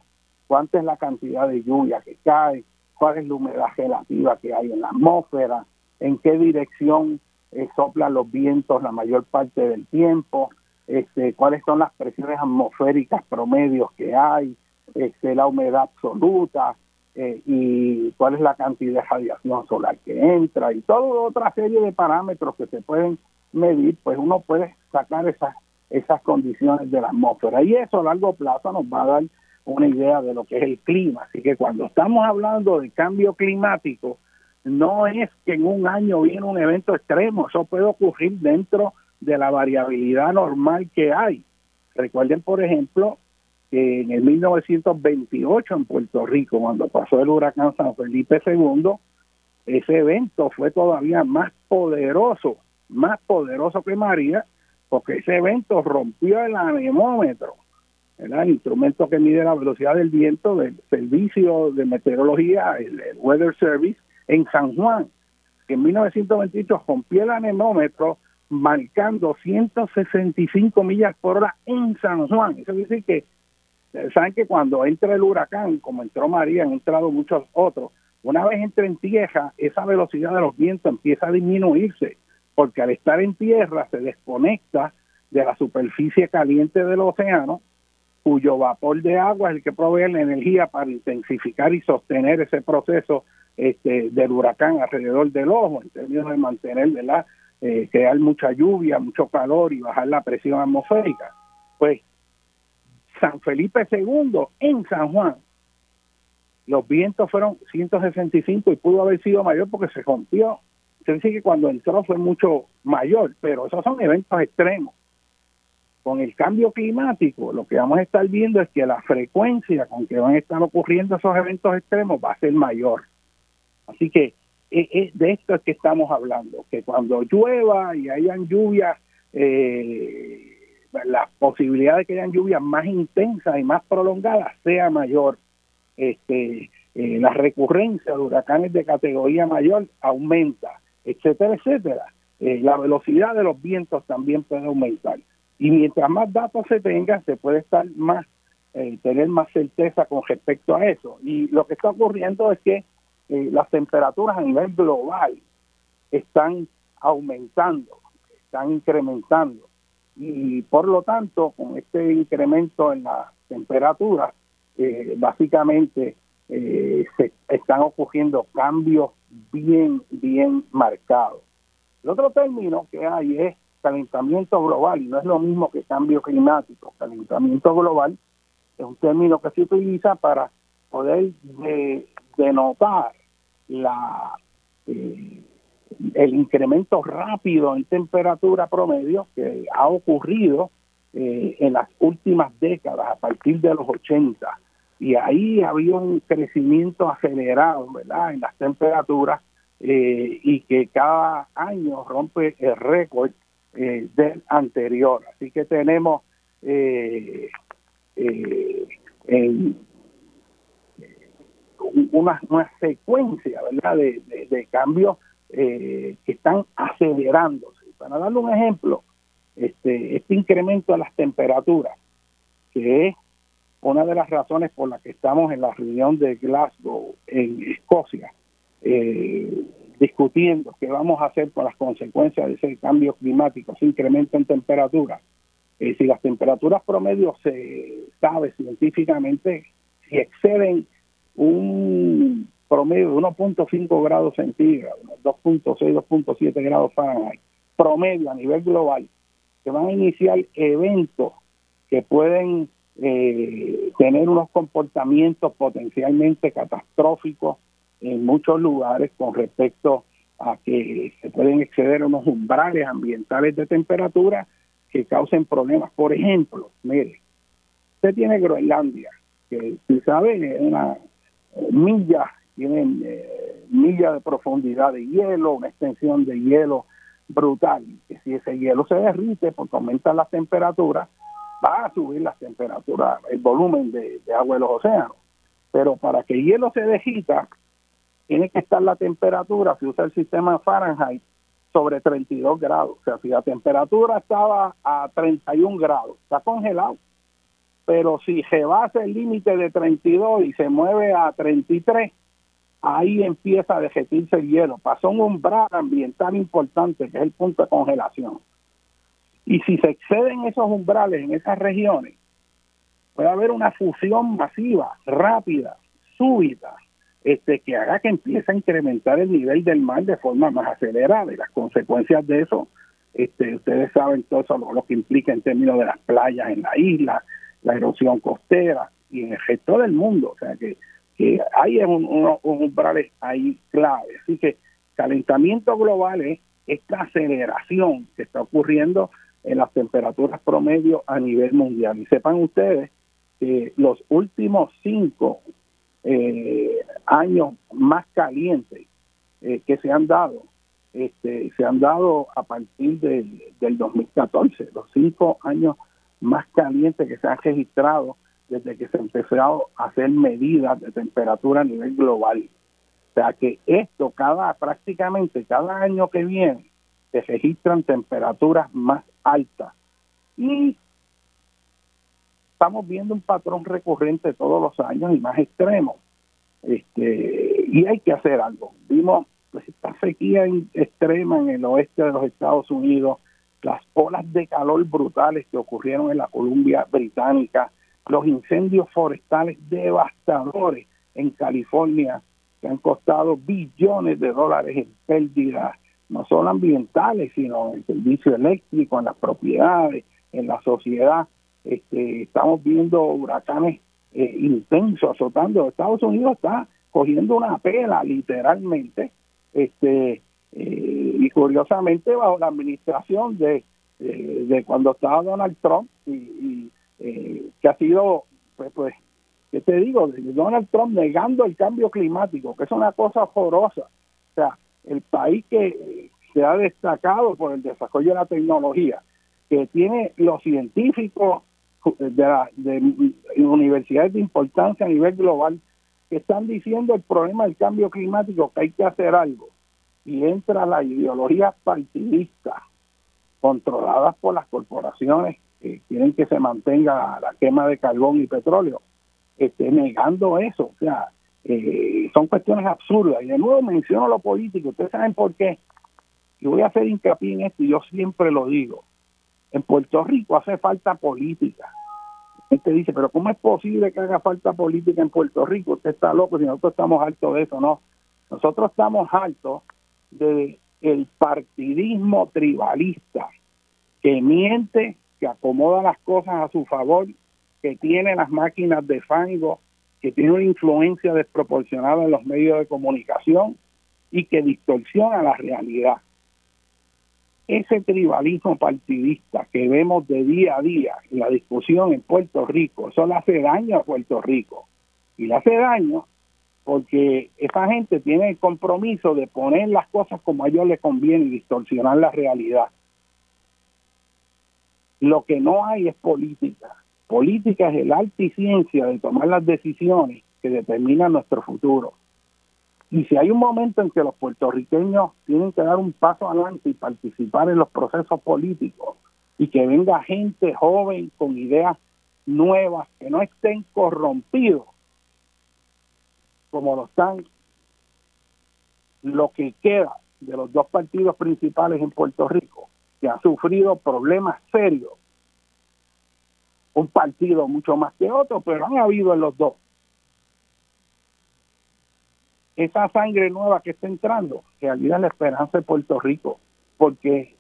cuánta es la cantidad de lluvia que cae, cuál es la humedad relativa que hay en la atmósfera, en qué dirección eh, soplan los vientos la mayor parte del tiempo, este, cuáles son las presiones atmosféricas promedios que hay, este, la humedad absoluta eh, y cuál es la cantidad de radiación solar que entra y toda otra serie de parámetros que se pueden medir, pues uno puede sacar esas, esas condiciones de la atmósfera y eso a largo plazo nos va a dar una idea de lo que es el clima. Así que cuando estamos hablando de cambio climático, no es que en un año viene un evento extremo, eso puede ocurrir dentro de la variabilidad normal que hay. Recuerden, por ejemplo, que en el 1928 en Puerto Rico, cuando pasó el huracán San Felipe II, ese evento fue todavía más poderoso, más poderoso que María, porque ese evento rompió el anemómetro, el instrumento que mide la velocidad del viento del servicio de meteorología, el, Weather Service, en San Juan, que en 1928 rompió el anemómetro marcando 165 millas por hora en San Juan. Eso quiere decir que saben que cuando entra el huracán, como entró María, han entrado muchos otros, una vez entra en tierra, esa velocidad de los vientos empieza a disminuirse, porque al estar en tierra se desconecta de la superficie caliente del océano, cuyo vapor de agua es el que provee la energía para intensificar y sostener ese proceso este, del huracán alrededor del ojo, en términos de mantener, ¿verdad? Eh, crear mucha lluvia, mucho calor y bajar la presión atmosférica. Pues San Felipe II en San Juan. Los vientos fueron 165 y pudo haber sido mayor porque se rompió. Se dice que cuando entró fue mucho mayor, pero esos son eventos extremos. Con el cambio climático, lo que vamos a estar viendo es que la frecuencia con que van a estar ocurriendo esos eventos extremos va a ser mayor. Así que eh, eh, de esto es que estamos hablando, que cuando llueva y hayan lluvias eh, la posibilidad de que hayan lluvias más intensas y más prolongadas sea mayor. Este, eh, la recurrencia de huracanes de categoría mayor aumenta, etcétera, etcétera. Eh, la velocidad de los vientos también puede aumentar. Y mientras más datos se tengan, se puede estar más, eh, tener más certeza con respecto a eso. Y lo que está ocurriendo es que las temperaturas a nivel global están aumentando, están incrementando y por lo tanto con este incremento en la temperatura eh, básicamente eh, se están ocurriendo cambios bien bien marcados. El otro término que hay es calentamiento global y no es lo mismo que cambio climático. Calentamiento global es un término que se utiliza para poder denotar la eh, el incremento rápido en temperatura promedio que ha ocurrido eh, en las últimas décadas, a partir de los 80. Y ahí había un crecimiento acelerado, ¿verdad?, en las temperaturas eh, y que cada año rompe el récord eh, del anterior. Así que tenemos una, una secuencia, ¿verdad?, de, cambios eh, que están acelerándose. Para darle un ejemplo, este, este incremento de las temperaturas, que es una de las razones por las que estamos en la reunión de Glasgow, en Escocia, eh, discutiendo qué vamos a hacer con las consecuencias de ese cambio climático, ese incremento en temperatura, Eh, si las temperaturas promedio se sabe científicamente, si exceden un promedio de 1.5 grados centígrados, 2.6, 2.7 grados Fahrenheit, promedio a nivel global, se van a iniciar eventos que pueden eh, tener unos comportamientos potencialmente catastróficos en muchos lugares con respecto a que se pueden exceder unos umbrales ambientales de temperatura que causen problemas. Por ejemplo, mire, usted tiene Groenlandia, que si sabe es una milla, tiene eh, milla de profundidad de hielo, una extensión de hielo brutal, que si ese hielo se derrite porque aumenta las temperaturas, va a subir las temperaturas, el volumen de, agua de los océanos. Pero para que el hielo se dejita, tiene que estar la temperatura, si usa el sistema Fahrenheit, sobre 32 grados. O sea, si la temperatura estaba a 31 grados, está congelado. Pero si se basa el límite de 32 y se mueve a 33, ahí empieza a derretirse el hielo. Pasó un umbral ambiental importante, que es el punto de congelación. Y si se exceden esos umbrales en esas regiones, puede haber una fusión masiva, rápida, súbita, este, que haga que empiece a incrementar el nivel del mar de forma más acelerada. Y las consecuencias de eso, este, ustedes saben todo eso, lo, que implica en términos de las playas en la isla, la erosión costera y en el resto del mundo. O sea que, que hay unos umbrales ahí clave. Así que calentamiento global es esta aceleración que está ocurriendo en las temperaturas promedio a nivel mundial. Y sepan ustedes que los últimos cinco eh, años más calientes eh, que se han dado, este, se han dado a partir del 2014, los cinco años más calientes que se han registrado desde que se empezó a hacer medidas de temperatura a nivel global. O sea que esto cada prácticamente cada año que viene se registran temperaturas más altas. Y estamos viendo un patrón recurrente todos los años y más extremo. Este, y hay que hacer algo. Vimos pues, esta sequía extrema en el oeste de los Estados Unidos, las olas de calor brutales que ocurrieron en la Columbia Británica, los incendios forestales devastadores en California que han costado billones de dólares en pérdidas no solo ambientales, sino en el servicio eléctrico, en las propiedades, en la sociedad. Este, estamos viendo huracanes eh, intensos azotando. Estados Unidos está cogiendo una pela literalmente, este eh, y curiosamente bajo la administración de, de cuando estaba Donald Trump y, eh, que ha sido pues pues qué te digo Donald Trump negando el cambio climático que es una cosa horrorosa o sea el país que se ha destacado por el desarrollo de la tecnología, que tiene los científicos de, de universidades de importancia a nivel global que están diciendo el problema del cambio climático, que hay que hacer algo. Y entra la ideología partidista, controladas por las corporaciones que quieren que se mantenga la quema de carbón y petróleo, este, negando eso. O sea, eh, son cuestiones absurdas. Y de nuevo menciono lo político. Ustedes saben por qué. Y voy a hacer hincapié en esto, y yo siempre lo digo. En Puerto Rico hace falta política. Usted dice, pero ¿cómo es posible que haga falta política en Puerto Rico? Usted está loco si nosotros estamos hartos de eso, no. Nosotros estamos hartos de el partidismo tribalista que miente, que acomoda las cosas a su favor, que tiene las máquinas de fango que tiene una influencia desproporcionada en los medios de comunicación y que distorsiona la realidad. Ese tribalismo partidista que vemos de día a día en la discusión en Puerto Rico, eso le hace daño a Puerto Rico. Y le hace daño porque esa gente tiene el compromiso de poner las cosas como a ellos les conviene y distorsionar la realidad. Lo que no hay es política Política es el arte y ciencia de tomar las decisiones que determinan nuestro futuro. Y si hay un momento en que los puertorriqueños tienen que dar un paso adelante y participar en los procesos políticos y que venga gente joven con ideas nuevas, que no estén corrompidos como lo están lo que queda de los dos partidos principales en Puerto Rico, que han sufrido problemas serios un partido mucho más que otro, pero han habido en los dos. Esa sangre nueva que está entrando, que ayuda la esperanza de Puerto Rico, porque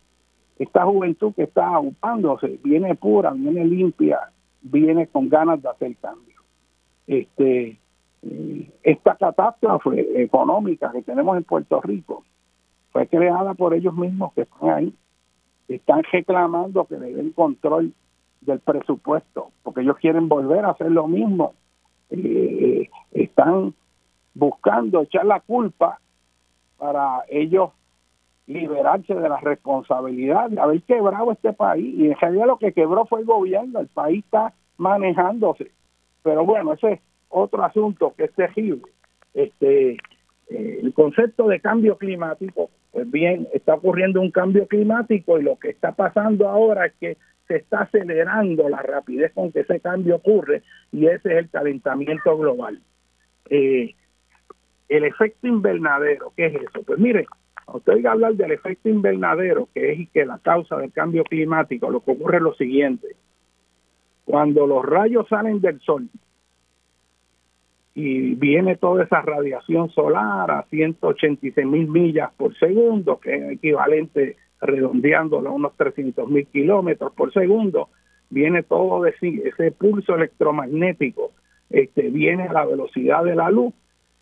esta juventud que está ocupándose viene pura, viene limpia, viene con ganas de hacer cambio. Este, eh, esta catástrofe económica que tenemos en Puerto Rico fue creada por ellos mismos que están ahí. Están reclamando que le den control del presupuesto, porque ellos quieren volver a hacer lo mismo. Eh, están buscando echar la culpa para ellos liberarse de la responsabilidad de haber quebrado este país. Y en realidad lo que quebró fue el gobierno, el país está manejándose. Pero bueno, ese es otro asunto que es terrible. Este, eh, el concepto de cambio climático, pues bien, está ocurriendo un cambio climático y lo que está pasando ahora es que se está acelerando la rapidez con que ese cambio ocurre y ese es el calentamiento global. Eh, el efecto invernadero, ¿qué es eso? Pues mire, usted oiga hablar del efecto invernadero, que es que la causa del cambio climático, lo que ocurre es lo siguiente. Cuando los rayos salen del sol y viene toda esa radiación solar a 186 mil millas por segundo, que es equivalente redondeándolo a unos 300 mil kilómetros por segundo, viene todo de ese pulso electromagnético, este, viene a la velocidad de la luz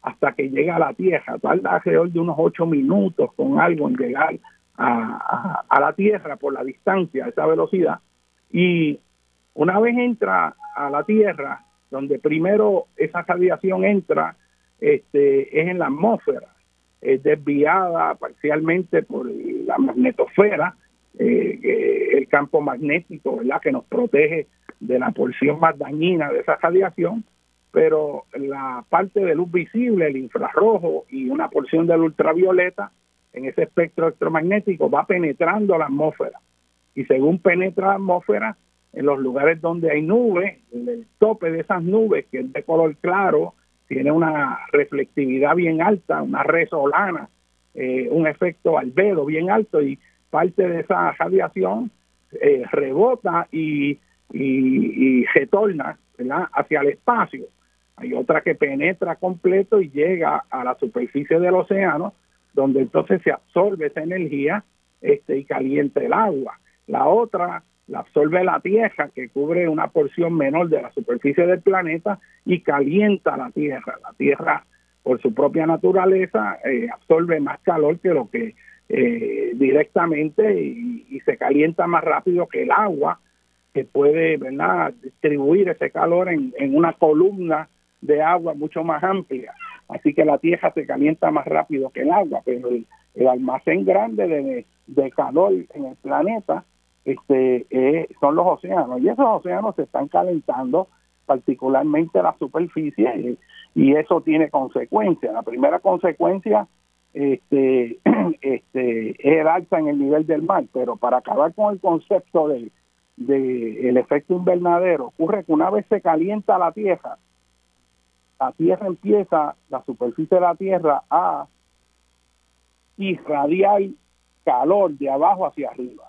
hasta que llega a la Tierra, tarda alrededor de unos ocho minutos con algo en llegar a, a, la Tierra por la distancia, esa velocidad, y una vez entra a la Tierra, donde primero esa radiación entra, este, es en la atmósfera, es desviada parcialmente por la magnetosfera, eh, el campo magnético, ¿verdad? Que nos protege de la porción más dañina de esa radiación, pero la parte de luz visible, el infrarrojo y una porción del ultravioleta en ese espectro electromagnético va penetrando la atmósfera. Y según penetra la atmósfera, en los lugares donde hay nubes, el tope de esas nubes, que es de color claro, tiene una reflectividad bien alta, una resolana, eh, un efecto albedo bien alto y parte de esa radiación eh, rebota y, y, retorna hacia el espacio. Hay otra que penetra completo y llega a la superficie del océano, donde entonces se absorbe esa energía este, y calienta el agua. La otra la absorbe la Tierra, que cubre una porción menor de la superficie del planeta y calienta la Tierra. La Tierra, por su propia naturaleza, eh, absorbe más calor que lo que eh, directamente y, se calienta más rápido que el agua, que puede ¿verdad? distribuir ese calor en, una columna de agua mucho más amplia. Así que la Tierra se calienta más rápido que el agua, pero el, almacén grande de, de calor en el planeta este, eh, son los océanos y esos océanos se están calentando particularmente la superficie y, eso tiene consecuencias. La primera consecuencia este, este, es el alza en el nivel del mar, pero para acabar con el concepto de, de el efecto invernadero, ocurre que una vez se calienta la Tierra, la Tierra empieza, la superficie de la Tierra a irradiar calor de abajo hacia arriba.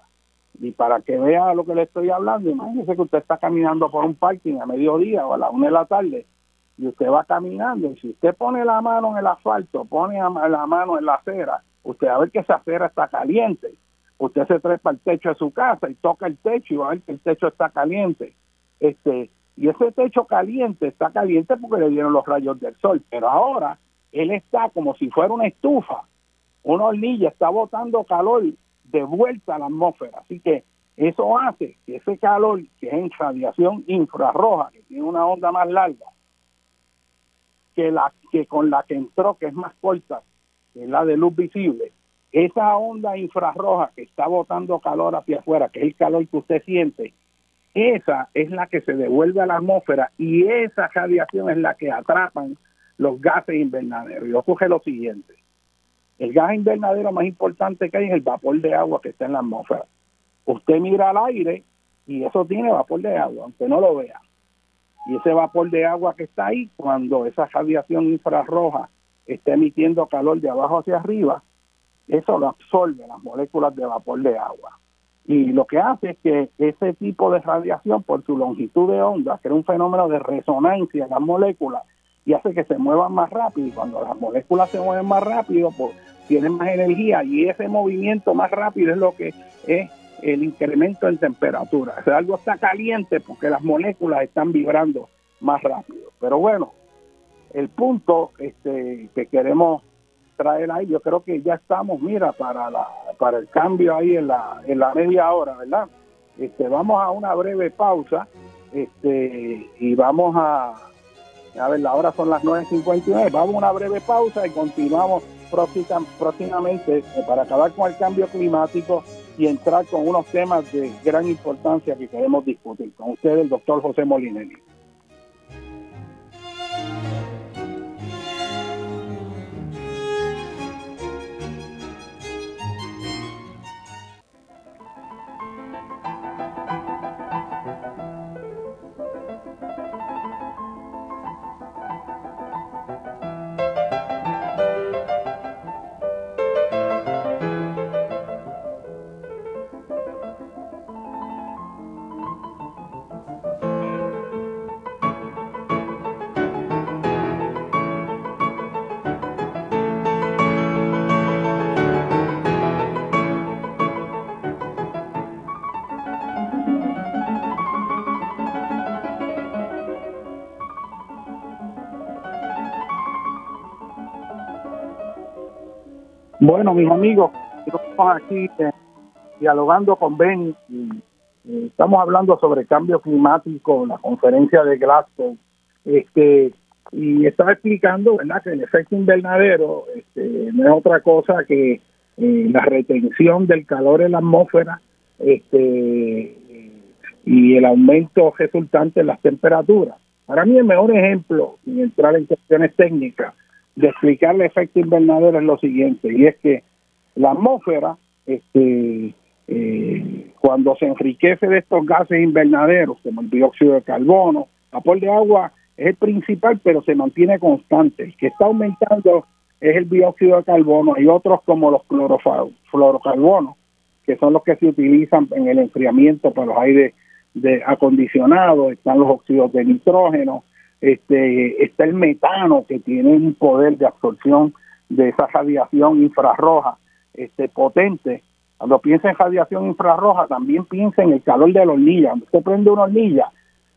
Y para que vea lo que le estoy hablando, imagínese que usted está caminando por un parking a mediodía o a la una de la tarde y usted va caminando y si usted pone la mano en el asfalto, pone la mano en la acera, usted va a ver que esa acera está caliente. Usted se trepa al techo de su casa y toca el techo y va a ver que el techo está caliente. Este, y ese techo caliente está caliente porque le dieron los rayos del sol, pero ahora él está como si fuera una estufa, una hornilla, está botando calor de vuelta a la atmósfera. Así que eso hace que ese calor, que es en radiación infrarroja, que tiene una onda más larga, que la que con la que entró, que es más corta, que es la de luz visible, esa onda infrarroja que está botando calor hacia afuera, que es el calor que usted siente, esa es la que se devuelve a la atmósfera y esa radiación es la que atrapan los gases invernaderos. Y ocurre lo siguiente, el gas invernadero más importante que hay es el vapor de agua que está en la atmósfera. Usted mira al aire y eso tiene vapor de agua, aunque no lo vea. Y ese vapor de agua que está ahí, cuando esa radiación infrarroja está emitiendo calor de abajo hacia arriba, eso lo absorbe las moléculas de vapor de agua. Y lo que hace es que ese tipo de radiación, por su longitud de onda, crea un fenómeno de resonancia en las moléculas y hace que se muevan más rápido. Y cuando las moléculas se mueven más rápido, pues tienen más energía y ese movimiento más rápido es lo que es el incremento en temperatura. O algo está caliente porque las moléculas están vibrando más rápido. Pero bueno, el punto este, que queremos traer ahí, yo creo que ya estamos, mira, para la, para el cambio ahí en la, en la media hora, ¿verdad? Este, vamos a una breve pausa este, y vamos a, a ver, la hora son las 9.59, vamos a una breve pausa y continuamos próximamente eh, para acabar con el cambio climático y entrar con unos temas de gran importancia que queremos discutir. Con usted, el doctor José Molinelli. Bueno, mis amigos, estamos aquí eh, dialogando con Ben. estamos hablando sobre cambio climático, la conferencia de Glasgow. Este, y estaba explicando ¿verdad? que el efecto invernadero este, no es otra cosa que eh, la retención del calor en la atmósfera este, y el aumento resultante en las temperaturas. Para mí el mejor ejemplo, sin entrar en cuestiones técnicas, de explicar el efecto invernadero es lo siguiente, y es que la atmósfera, este, eh, cuando se enriquece de estos gases invernaderos, como el dióxido de carbono, vapor de agua es el principal, pero se mantiene constante. El que está aumentando es el dióxido de carbono. Hay otros como los fluorocarbonos, que son los que se utilizan en el enfriamiento para los aires de acondicionado, están los óxidos de nitrógeno, este, está el metano que tiene un poder de absorción de esa radiación infrarroja este, potente. Cuando piensa en radiación infrarroja, también piensa en el calor de la hornilla. Usted prende una hornilla,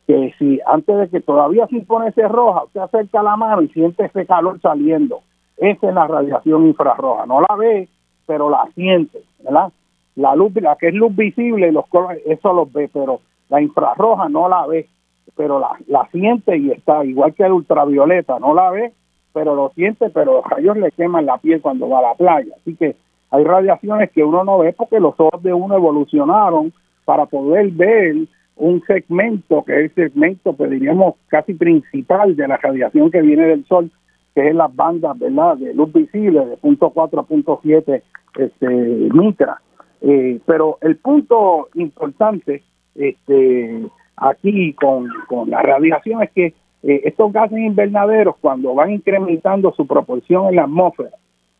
que si antes de que todavía se impone ese roja, usted acerca la mano y siente ese calor saliendo. Esa es la radiación infrarroja. No la ve, pero la siente, ¿verdad? La luz, la que es luz visible, los colores, eso los ve, pero la infrarroja no la ve pero la, la siente y está igual que el ultravioleta, no la ve, pero lo siente, pero los rayos le queman la piel cuando va a la playa. Así que hay radiaciones que uno no ve porque los ojos de uno evolucionaron para poder ver un segmento que es el segmento, pues diríamos, casi principal de la radiación que viene del Sol, que es las bandas, ¿verdad?, de luz visible de punto 4 a punto 7 este, micra. Eh, pero el punto importante este, aquí con, con la radiación es que eh, estos gases invernaderos cuando van incrementando su proporción en la atmósfera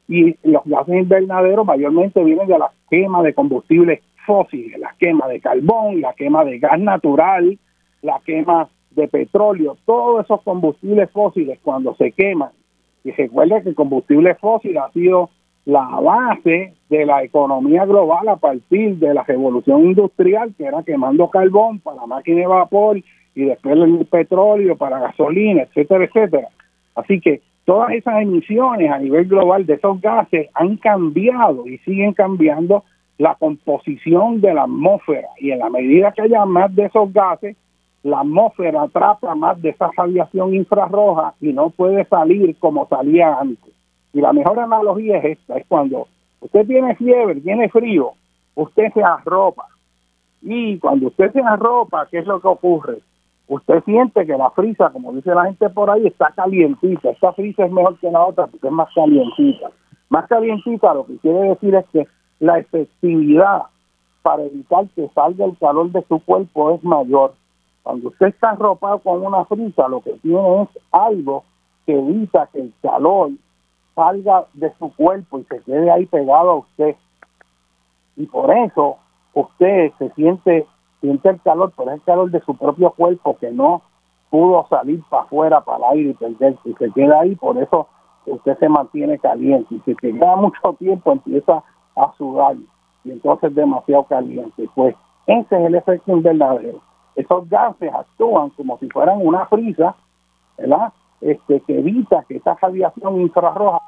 y los gases invernaderos mayormente vienen de la quema de combustibles fósiles, la quema de carbón, la quema de gas natural, la quema de petróleo, todos esos combustibles fósiles cuando se queman, y recuerda que el combustible fósil ha sido la base de la economía global a partir de la revolución industrial, que era quemando carbón para máquina de vapor y después el petróleo para gasolina, etcétera, etcétera. Así que todas esas emisiones a nivel global de esos gases han cambiado y siguen cambiando la composición de la atmósfera y en la medida que haya más de esos gases, la atmósfera atrapa más de esa radiación infrarroja y no puede salir como salía antes. Y la mejor analogía es esta, es cuando usted tiene fiebre, tiene frío, usted se arropa. Y cuando usted se arropa, ¿qué es lo que ocurre? Usted siente que la frisa, como dice la gente por ahí, está calientita. Esta frisa es mejor que la otra porque es más calientita. Más calientita lo que quiere decir es que la efectividad para evitar que salga el calor de su cuerpo es mayor. Cuando usted está arropado con una frisa, lo que tiene es algo que evita que el calor salga de su cuerpo y se quede ahí pegado a usted. Y por eso usted se siente, siente el calor, pero es el calor de su propio cuerpo que no pudo salir para afuera, para el aire y perderse, y se queda ahí, por eso usted se mantiene caliente, y si se queda mucho tiempo empieza a sudar, y entonces es demasiado caliente. Pues ese es el efecto invernadero. Esos gases actúan como si fueran una frisa, ¿verdad? Este, que evita que esa radiación infrarroja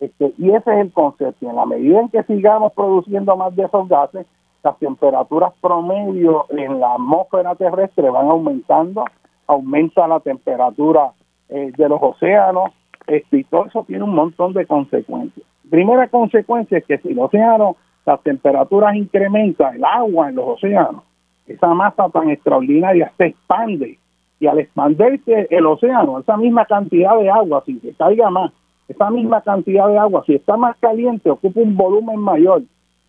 este, y ese es el concepto. En la medida en que sigamos produciendo más de esos gases, las temperaturas promedio en la atmósfera terrestre van aumentando, aumenta la temperatura eh, de los océanos, este, y todo eso tiene un montón de consecuencias. Primera consecuencia es que si los océanos, las temperaturas incrementan, el agua en los océanos, esa masa tan extraordinaria se expande, y al expandirse el océano, esa misma cantidad de agua, sin que caiga más, esa misma cantidad de agua, si está más caliente, ocupa un volumen mayor.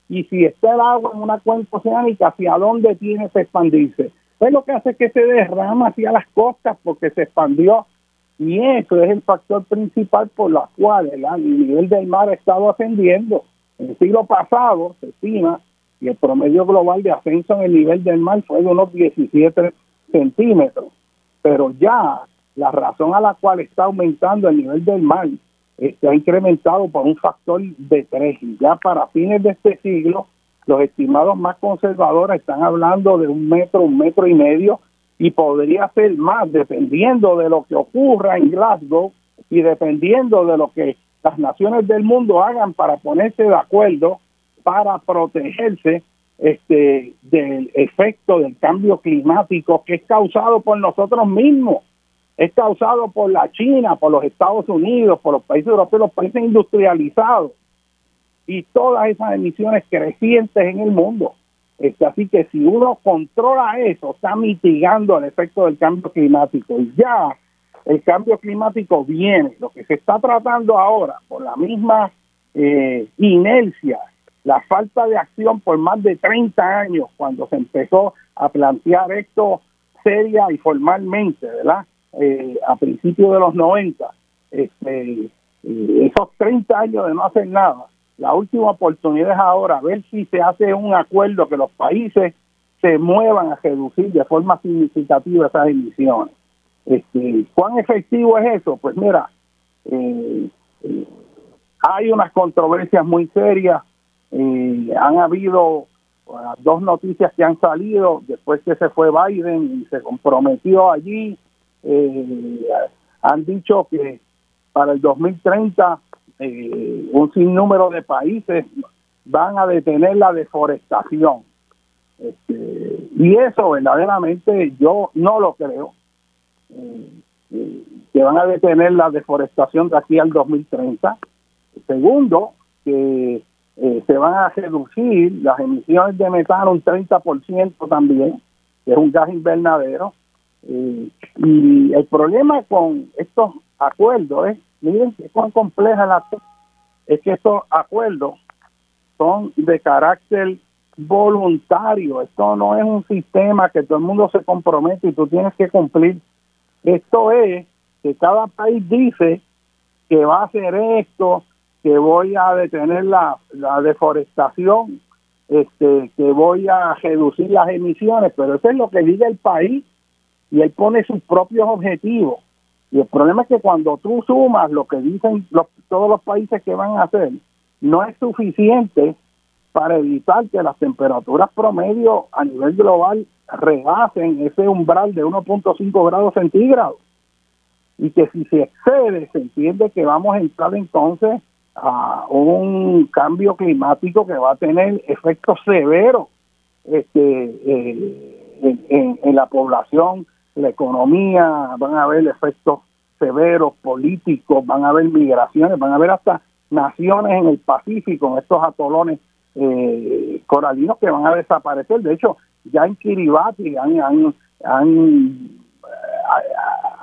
Y si está el agua en una cuenca oceánica, ¿hacia dónde tiene que expandirse? Pues lo que hace que se derrama hacia las costas porque se expandió. Y eso es el factor principal por la cual el, nivel del mar ha estado ascendiendo. En el siglo pasado se estima y el promedio global de ascenso en el nivel del mar fue de unos 17 centímetros. Pero ya la razón a la cual está aumentando el nivel del mar se ha incrementado por un factor de tres. Y ya para fines de este siglo, los estimados más conservadores están hablando de un metro, un metro y medio, y podría ser más, dependiendo de lo que ocurra en Glasgow y dependiendo de lo que las naciones del mundo hagan para ponerse de acuerdo para protegerse este del efecto del cambio climático que es causado por nosotros mismos es causado por la China, por los Estados Unidos, por los países europeos, los países industrializados y todas esas emisiones crecientes en el mundo. Este, así que si uno controla eso, está mitigando el efecto del cambio climático. Y ya el cambio climático viene. Lo que se está tratando ahora, por la misma eh, inercia, la falta de acción por más de 30 años, cuando se empezó a plantear esto seria y formalmente, ¿verdad? Eh, a principios de los 90, este, eh, esos 30 años de no hacer nada, la última oportunidad es ahora ver si se hace un acuerdo que los países se muevan a reducir de forma significativa esas emisiones. Este, ¿Cuán efectivo es eso? Pues mira, eh, hay unas controversias muy serias, han habido dos noticias que han salido después que se fue Biden y se comprometió allí eh, han dicho que para el 2030 eh, un sinnúmero de países van a detener la deforestación. Este, y eso verdaderamente yo no lo creo. Eh, eh, que van a detener la deforestación de aquí al 2030. Segundo, que se van a reducir las emisiones de metano un 30% también, que es un gas invernadero. Eh, y el problema con estos acuerdos es, miren cuán compleja la es que estos acuerdos son de carácter voluntario. Esto no es un sistema que todo el mundo se compromete y tú tienes que cumplir. Esto es que cada país dice que va a hacer esto, que voy a detener la, la deforestación, este, que voy a reducir las emisiones, pero eso es lo que dice el país y él pone sus propios objetivos. Y el problema es que cuando tú sumas lo que dicen los, todos los países que van a hacer, no es suficiente para evitar que las temperaturas promedio a nivel global rebasen ese umbral de 1.5 grados centígrados. Y que si se excede, se entiende que vamos a entrar entonces a un cambio climático que va a tener efectos severos este, eh, en, en la población la economía, van a haber efectos severos políticos, van a haber migraciones, van a haber hasta naciones en el Pacífico, en estos atolones eh, coralinos que van a desaparecer. De hecho, ya en Kiribati han, han, han,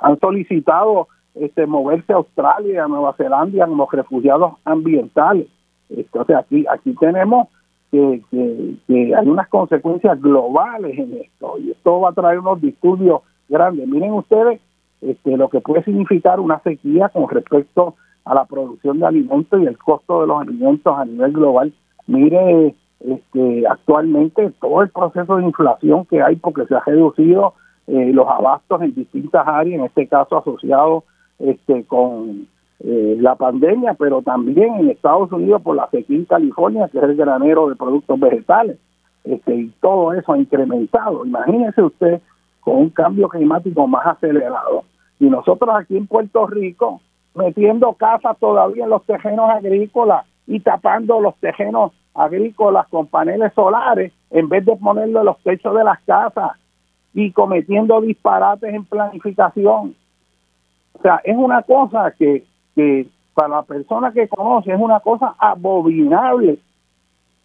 han solicitado este, moverse a Australia, a Nueva Zelanda como refugiados ambientales. Entonces aquí, aquí tenemos que, que, hay unas consecuencias globales en esto y esto va a traer unos disturbios grande. Miren ustedes este, lo que puede significar una sequía con respecto a la producción de alimentos y el costo de los alimentos a nivel global. Mire este, actualmente todo el proceso de inflación que hay porque se ha reducido eh, los abastos en distintas áreas, en este caso asociado este, con eh, la pandemia, pero también en Estados Unidos por la sequía en California, que es el granero de productos vegetales. Este, y todo eso ha incrementado. Imagínese usted con un cambio climático más acelerado. Y nosotros aquí en Puerto Rico, metiendo casas todavía en los terrenos agrícolas y tapando los terrenos agrícolas con paneles solares en vez de ponerlo en los techos de las casas y cometiendo disparates en planificación. O sea, es una cosa que, que para la persona que conoce es una cosa abominable.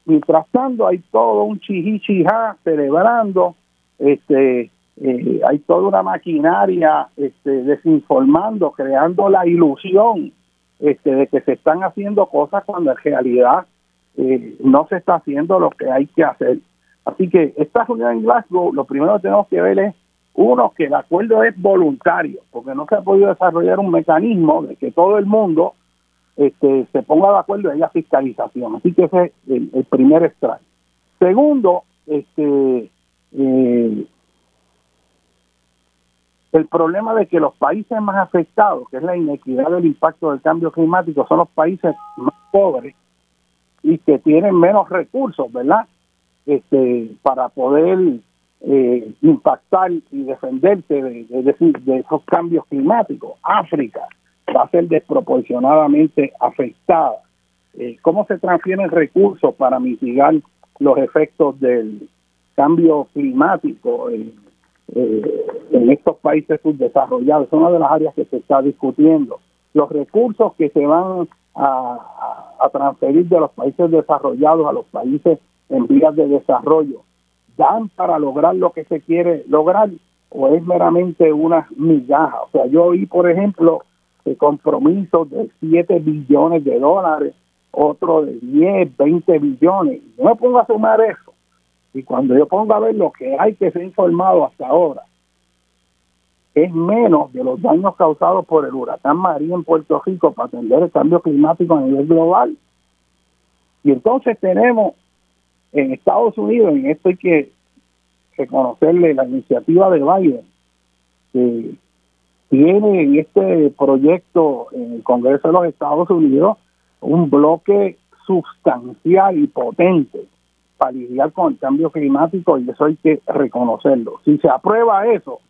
Mientras tanto hay todo un chihichijá celebrando, este, eh, hay toda una maquinaria este, desinformando, creando la ilusión este, de que se están haciendo cosas cuando en realidad eh, no se está haciendo lo que hay que hacer. Así que esta reunión en Glasgow, lo primero que tenemos que ver es, uno, que el acuerdo es voluntario, porque no se ha podido desarrollar un mecanismo de que todo el mundo este, se ponga de acuerdo en la fiscalización. Así que ese es el, primer extraño. Segundo, este, eh, el problema de que los países más afectados, que es la inequidad del impacto del cambio climático, son los países más pobres y que tienen menos recursos, ¿verdad? Este, para poder eh, impactar y defenderse de, esos cambios climáticos. África va a ser desproporcionadamente afectada. Eh, ¿Cómo se transfieren recursos para mitigar los efectos del cambio climático? Eh, en estos países subdesarrollados. Es una de las áreas que se está discutiendo. Los recursos que se van a, a, transferir de los países desarrollados a los países en vías de desarrollo, ¿dan para lograr lo que se quiere lograr o es meramente una migaja? O sea, yo oí, por ejemplo, compromisos de 7 billones de dólares, otro de 10, 20 billones. Yo me pongo a sumar eso y cuando yo pongo a ver lo que hay que ser informado hasta ahora, es menos de los daños causados por el huracán María en Puerto Rico para atender el cambio climático a nivel global. Y entonces tenemos en Estados Unidos, en esto hay que reconocerle la iniciativa de Biden, que tiene en este proyecto en el Congreso de los Estados Unidos un bloque sustancial y potente para lidiar con el cambio climático y eso hay que reconocerlo. Si se aprueba eso,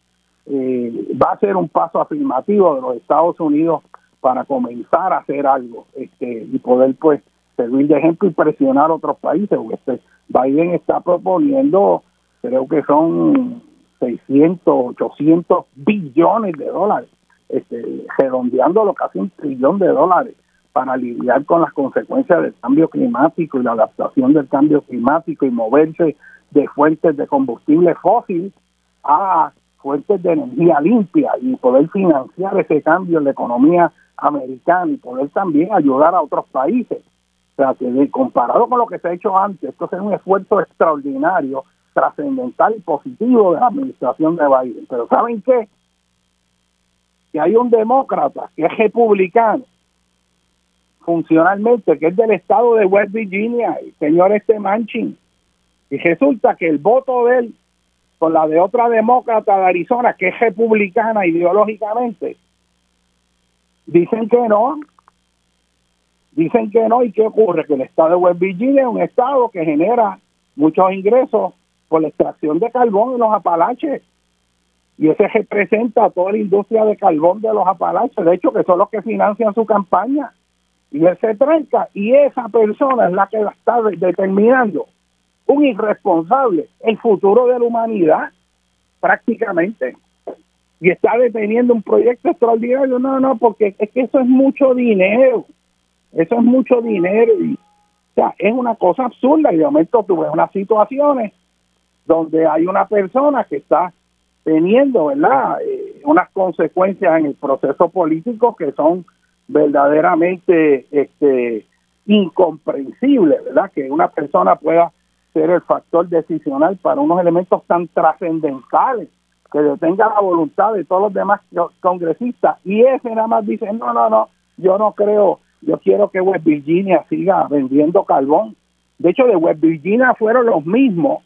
eh, va a ser un paso afirmativo de los Estados Unidos para comenzar a hacer algo este, y poder pues servir de ejemplo y presionar a otros países. Este, Biden está proponiendo, creo que son 600, 800 billones de dólares, este, redondeándolo casi un trillón de dólares para lidiar con las consecuencias del cambio climático y la adaptación del cambio climático y moverse de fuentes de combustible fósil a fuentes de energía limpia y poder financiar ese cambio en la economía americana y poder también ayudar a otros países. O sea, que comparado con lo que se ha hecho antes, esto es un esfuerzo extraordinario, trascendental y positivo de la administración de Biden. Pero ¿saben qué? Que hay un demócrata que es republicano funcionalmente, que es del estado de West Virginia, el señor este Manchin. Y resulta que el voto de él con la de otra demócrata de Arizona, que es republicana ideológicamente, dicen que no. Dicen que no. ¿Y qué ocurre? Que el estado de West Virginia es un estado que genera muchos ingresos por la extracción de carbón en los Apalaches. Y ese representa a toda la industria de carbón de los Apalaches. De hecho, que son los que financian su campaña y él se tranca y esa persona es la que está determinando un irresponsable el futuro de la humanidad prácticamente y está deteniendo un proyecto extraordinario no no porque es que eso es mucho dinero eso es mucho dinero y o es una cosa absurda. Y de momento tuve unas situaciones donde hay una persona que está teniendo verdad eh, unas consecuencias en el proceso político que son verdaderamente este, incomprensible, ¿verdad? Que una persona pueda ser el factor decisional para unos elementos tan trascendentales que detenga la voluntad de todos los demás congresistas. Y ese nada más dice no no no yo no creo yo quiero que West Virginia siga vendiendo carbón De hecho, de West Virginia fueron los mismos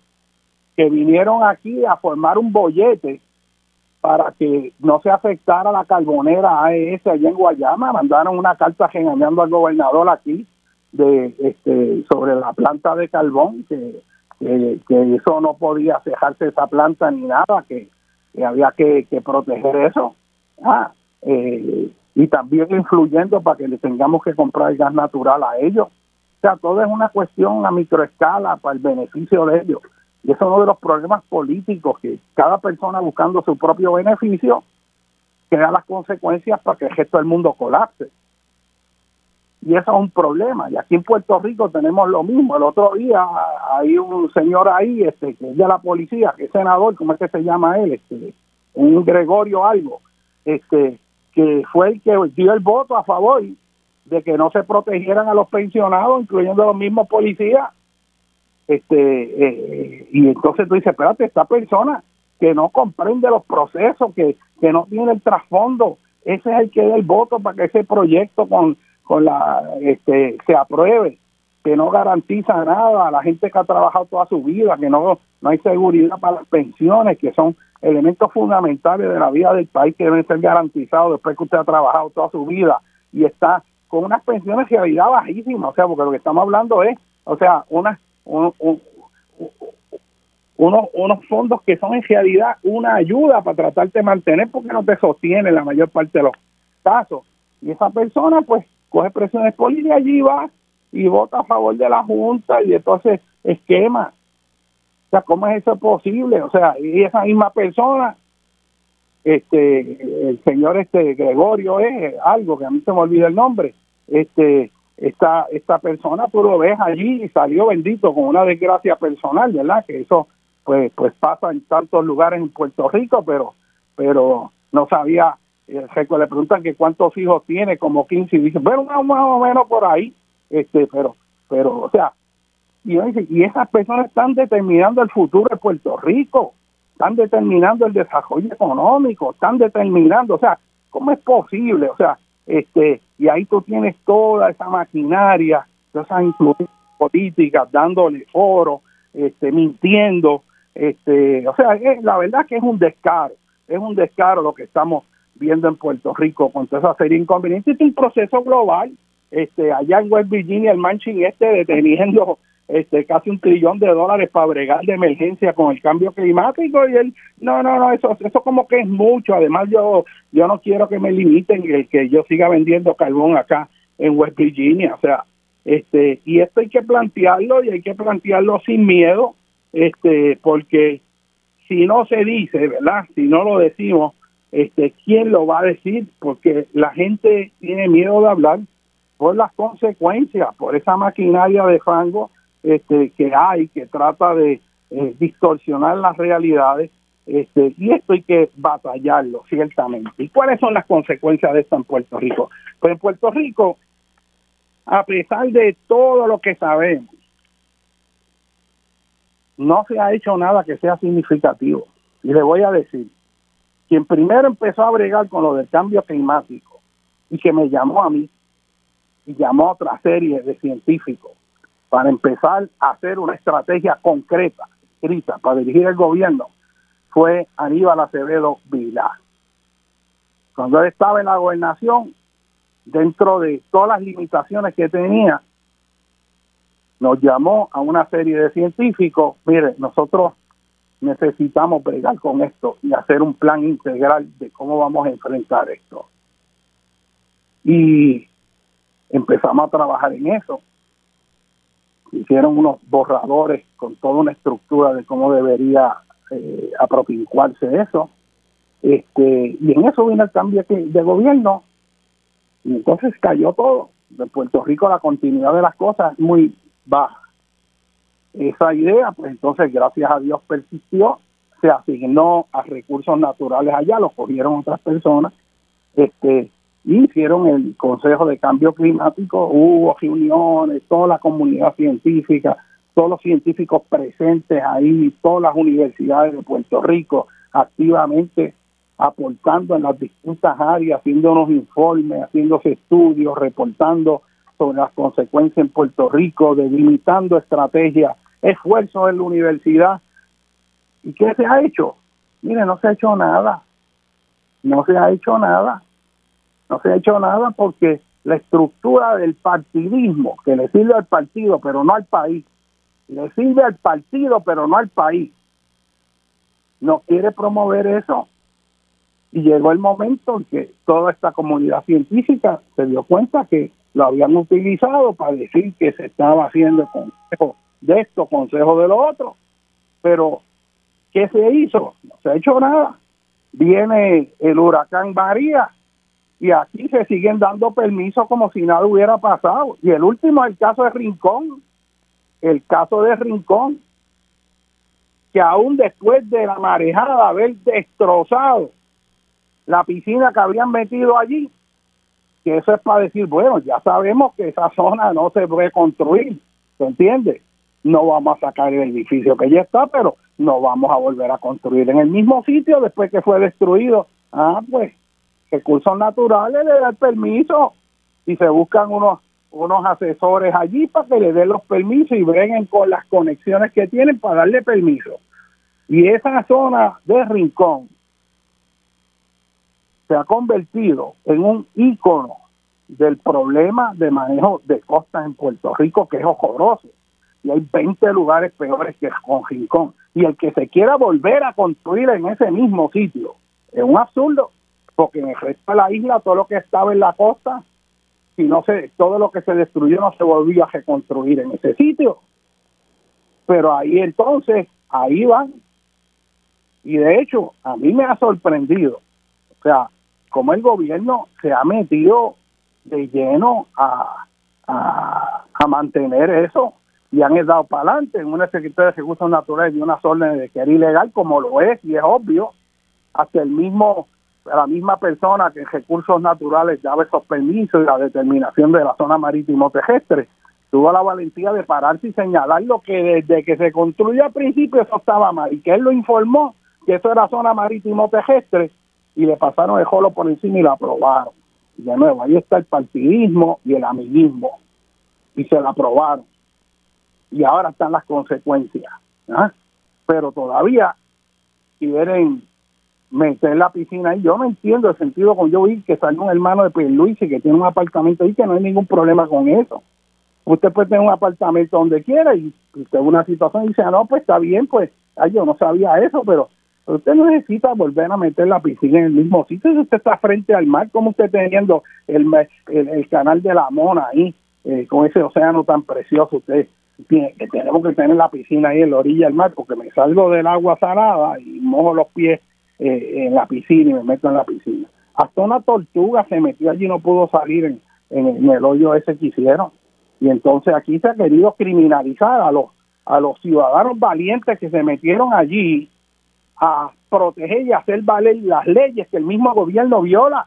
que vinieron aquí a formar un bollete para que no se afectara la carbonera AES allá en Guayama. Mandaron una carta engañando al gobernador aquí de este, sobre la planta de carbón, que, que, eso no podía cejarse esa planta ni nada, que, había que, proteger eso. Ah, eh, y también influyendo para que le tengamos que comprar gas natural a ellos. O sea, todo es una cuestión a microescala para el beneficio de ellos. Y eso es uno de los problemas políticos, que cada persona buscando su propio beneficio crea las consecuencias para que el resto del mundo colapse. Y eso es un problema. Y aquí en Puerto Rico tenemos lo mismo. El otro día hay un señor ahí, este, que es de la policía, que es senador, ¿cómo es que se llama él? Este, un Gregorio algo, este, que fue el que dio el voto a favor de que no se protegieran a los pensionados, incluyendo a los mismos policías, este eh, y entonces tú dices, espérate, esta persona que no comprende los procesos, que, que no tiene el trasfondo, ese es el que da el voto para que ese proyecto con, con la este se apruebe, que no garantiza nada a la gente que ha trabajado toda su vida, que no, no hay seguridad para las pensiones, que son elementos fundamentales de la vida del país que deben ser garantizados después que usted ha trabajado toda su vida y está con unas pensiones de realidad bajísimas, o sea, porque lo que estamos hablando es, o sea, unas unos, unos fondos que son en realidad una ayuda para tratarte de mantener porque no te sostiene la mayor parte de los casos. Y esa persona pues coge presiones políticas allí va y vota a favor de la Junta y entonces esquema. O sea, ¿cómo es eso posible? O sea, y esa misma persona, este, el señor este Gregorio es algo que a mí se me olvida el nombre, este, esta, esta persona tú lo ves allí y salió bendito con una desgracia personal, ¿verdad? Que eso pues pues pasa en tantos lugares en Puerto Rico, pero pero no sabía, eh, le preguntan que cuántos hijos tiene, como 15, y dice, pero más, o menos por ahí, este, pero, pero, o sea, y, y esas personas están determinando el futuro de Puerto Rico, están determinando el desarrollo económico, están determinando, o sea, ¿cómo es posible? O sea, este y ahí tú tienes toda esa maquinaria, todas esas influencias políticas dándole foro, este, mintiendo, este, o sea, la verdad que es un descaro, es un descaro lo que estamos viendo en Puerto Rico con toda esa serie de inconvenientes, es un proceso global, este, allá en West Virginia el Manchin este deteniendo este casi un trillón de dólares para bregar de emergencia con el cambio climático y él no no no eso eso como que es mucho. Además yo yo no quiero que me limiten el que yo siga vendiendo carbón acá en West Virginia. O sea este y esto hay que plantearlo y hay que plantearlo sin miedo este porque si no se dice verdad si no lo decimos este quién lo va a decir porque la gente tiene miedo de hablar por las consecuencias por esa maquinaria de fango este, que hay, que trata de eh, distorsionar las realidades, este, y esto hay que batallarlo, ciertamente. ¿Y cuáles son las consecuencias de esto en Puerto Rico? Pues en Puerto Rico, a pesar de todo lo que sabemos, no se ha hecho nada que sea significativo. Y le voy a decir, quien primero empezó a bregar con lo del cambio climático y que me llamó a mí y llamó a otra serie de científicos para empezar a hacer una estrategia concreta, escrita, para dirigir el gobierno, fue Aníbal Acevedo Vilar. Cuando él estaba en la gobernación, dentro de todas las limitaciones que tenía, nos llamó a una serie de científicos, mire, nosotros necesitamos bregar con esto y hacer un plan integral de cómo vamos a enfrentar esto. Y empezamos a trabajar en eso hicieron unos borradores con toda una estructura de cómo debería eh, eso. Este, y en eso vino el cambio de gobierno y entonces cayó todo. En Puerto Rico la continuidad de las cosas es muy baja. Esa idea, pues entonces gracias a Dios persistió, se asignó a recursos naturales allá, lo cogieron otras personas, este, hicieron el Consejo de Cambio Climático, hubo reuniones, toda la comunidad científica, todos los científicos presentes ahí, todas las universidades de Puerto Rico activamente aportando en las distintas áreas, haciendo unos informes, haciendo estudios, reportando sobre las consecuencias en Puerto Rico, delimitando estrategias, esfuerzos en la universidad. ¿Y qué se ha hecho? Mire, no se ha hecho nada. No se ha hecho nada. No se ha hecho nada porque la estructura del partidismo, que le sirve al partido pero no al país, le sirve al partido pero no al país, no quiere promover eso. Y llegó el momento en que toda esta comunidad científica se dio cuenta que lo habían utilizado para decir que se estaba haciendo consejo de esto, consejo de lo otro. Pero, ¿qué se hizo? No se ha hecho nada. Viene el huracán María y aquí se siguen dando permisos como si nada hubiera pasado. Y el último es el caso de Rincón. El caso de Rincón, que aún después de la marejada haber destrozado la piscina que habían metido allí, que eso es para decir, bueno, ya sabemos que esa zona no se puede construir, ¿se entiende? No vamos a sacar el edificio que ya está, pero no vamos a volver a construir en el mismo sitio después que fue destruido. Ah, pues, recursos naturales le da el permiso y se buscan unos unos asesores allí para que le den los permisos y breguen con las conexiones que tienen para darle permiso. Y esa zona de Rincón se ha convertido en un ícono del problema de manejo de costas en Puerto Rico, que es horroroso. Y hay 20 lugares peores que con Rincón. Y el que se quiera volver a construir en ese mismo sitio es un absurdo, porque en el resto de la isla, todo lo que estaba en la costa, si no se, todo lo que se destruyó no se volvió a reconstruir en ese sitio. Pero ahí entonces, ahí van. Y de hecho, a mí me ha sorprendido. O sea, como el gobierno se ha metido de lleno a, a, mantener eso y han dado para adelante en una Secretaría de Recursos Naturales y unas órdenes de que era ilegal, como lo es y es obvio, hasta el mismo la misma persona que en recursos naturales daba esos permisos y la determinación de la zona marítimo terrestre tuvo la valentía de pararse y señalar lo que desde que se construyó al principio eso estaba mal y que él lo informó que eso era zona marítimo terrestre y le pasaron el jolo por encima y lo aprobaron. Y de nuevo, ahí está el partidismo y el amiguismo. Y se lo aprobaron. Y ahora están las consecuencias. ¿ah? Pero todavía quieren meter la piscina ahí. Yo no entiendo el sentido con yo vi que salió un hermano de Luis y que tiene un apartamento ahí, que no hay ningún problema con eso. Usted puede tener un apartamento donde quiera y usted una situación y dice, ah, no, pues está bien, pues ay, yo no sabía eso, pero usted no necesita volver a meter la piscina en el mismo sitio. Si usted está frente al mar, como usted teniendo el, el, canal de la Mona ahí, eh, con ese océano tan precioso, usted tiene que tenemos que tener la piscina ahí en la orilla del mar, porque me salgo del agua salada y mojo los pies eh, en la piscina y me meto en la piscina. Hasta una tortuga se metió allí y no pudo salir en, el hoyo ese que hicieron. Y entonces aquí se ha querido criminalizar a los a los ciudadanos valientes que se metieron allí a proteger y hacer valer las leyes que el mismo gobierno viola.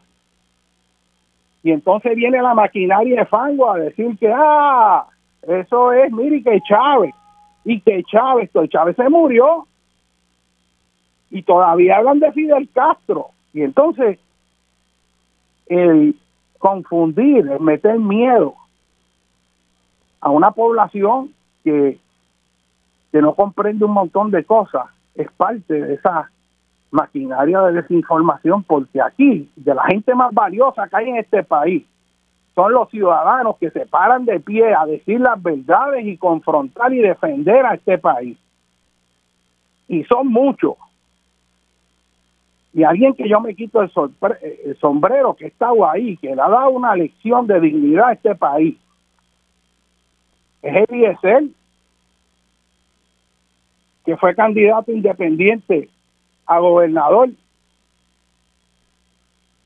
Y entonces viene la maquinaria de fango a decir que, ah, eso es, mire, que Chávez, y que Chávez, que Chávez se murió, y todavía hablan de Fidel Castro. Y entonces, el confundir, el meter miedo a una población que, que no comprende un montón de cosas, es parte de esa maquinaria de desinformación, porque aquí, de la gente más valiosa que hay en este país, son los ciudadanos que se paran de pie a decir las verdades y confrontar y defender a este país. Y son muchos. Y alguien que yo me quito el, sombrero, que estaba ahí, que le ha dado una lección de dignidad a este país, es Eliezer que fue candidato independiente a gobernador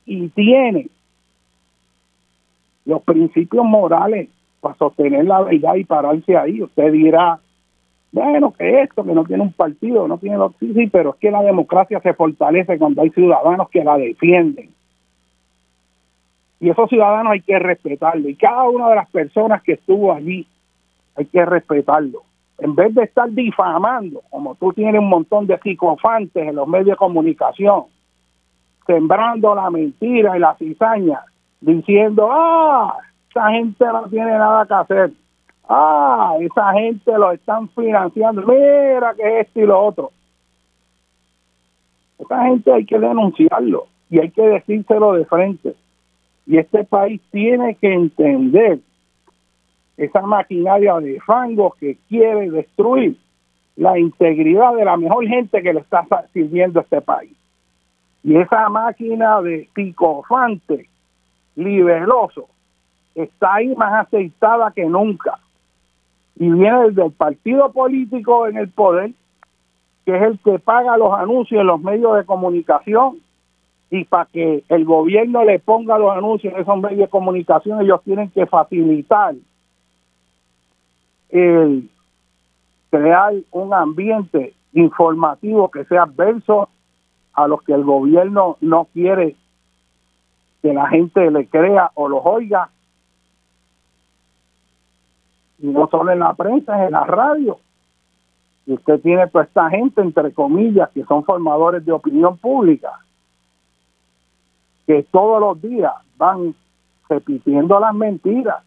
y tiene los principios morales para sostener la verdad y pararse ahí. Usted dirá, bueno, que esto, que no tiene un partido, no tiene los... Sí, sí, pero es que la democracia se fortalece cuando hay ciudadanos que la defienden. Y esos ciudadanos hay que respetarlo. Y cada una de las personas que estuvo allí hay que respetarlo en vez de estar difamando, como tú tienes un montón de psicofantes en los medios de comunicación, sembrando la mentira y la cizaña, diciendo, ah, esta gente no tiene nada que hacer. Ah, esa gente lo están financiando. Mira que es esto y lo otro. Esa gente hay que denunciarlo y hay que decírselo de frente. Y este país tiene que entender esa maquinaria de fango que quiere destruir la integridad de la mejor gente que le está sirviendo a este país. Y esa máquina de picofante, liberoso, está ahí más aceitada que nunca. Y viene desde el partido político en el poder, que es el que paga los anuncios en los medios de comunicación, y para que el gobierno le ponga los anuncios en esos medios de comunicación, ellos tienen que facilitar el crear un ambiente informativo que sea adverso a los que el gobierno no quiere que la gente le crea o los oiga. Y no solo en la prensa, es en la radio. Y usted tiene toda esta gente, entre comillas, que son formadores de opinión pública, que todos los días van repitiendo las mentiras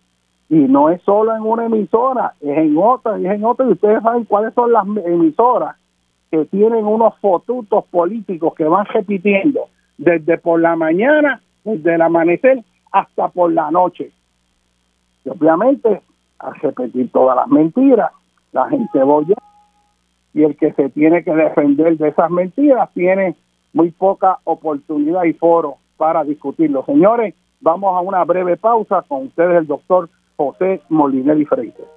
y no es solo en una emisora, es en otra, y es en otra, y ustedes saben cuáles son las emisoras que tienen unos fotutos políticos que van repitiendo desde por la mañana, desde el amanecer hasta por la noche. Y obviamente, al repetir todas las mentiras, la gente voy y el que se tiene que defender de esas mentiras tiene muy poca oportunidad y foro para discutirlo. Señores, vamos a una breve pausa con ustedes, el doctor José Molinelli Freite.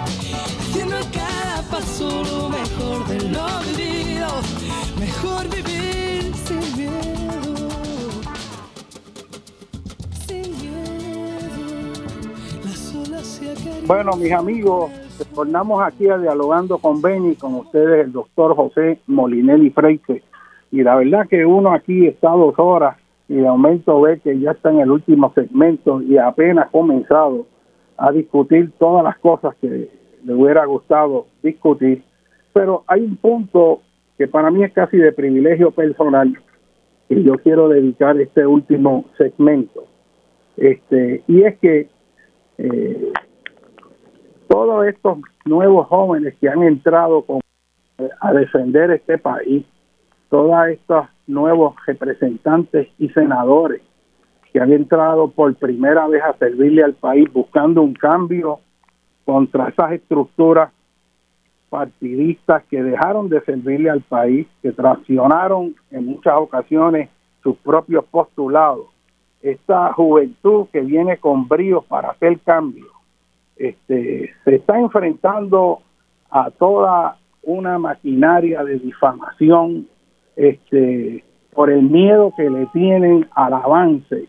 Bueno, mis amigos, tornamos aquí a Dialogando con Benny, con ustedes el doctor José Molinelli Freite. Y la verdad que uno aquí está dos horas y de momento ve que ya está en el último segmento y apenas comenzado a discutir todas las cosas que le hubiera gustado discutir, pero hay un punto que para mí es casi de privilegio personal y yo quiero dedicar este último segmento. Este, y es que eh, todos estos nuevos jóvenes que han entrado a defender este país, todos estos nuevos representantes y senadores que han entrado por primera vez a servirle al país buscando un cambio contra esas estructuras partidistas que dejaron de servirle al país, que traicionaron en muchas ocasiones sus propios postulados. Esta juventud que viene con bríos para hacer cambio, este, se está enfrentando a toda una maquinaria de difamación este, por el miedo que le tienen al avance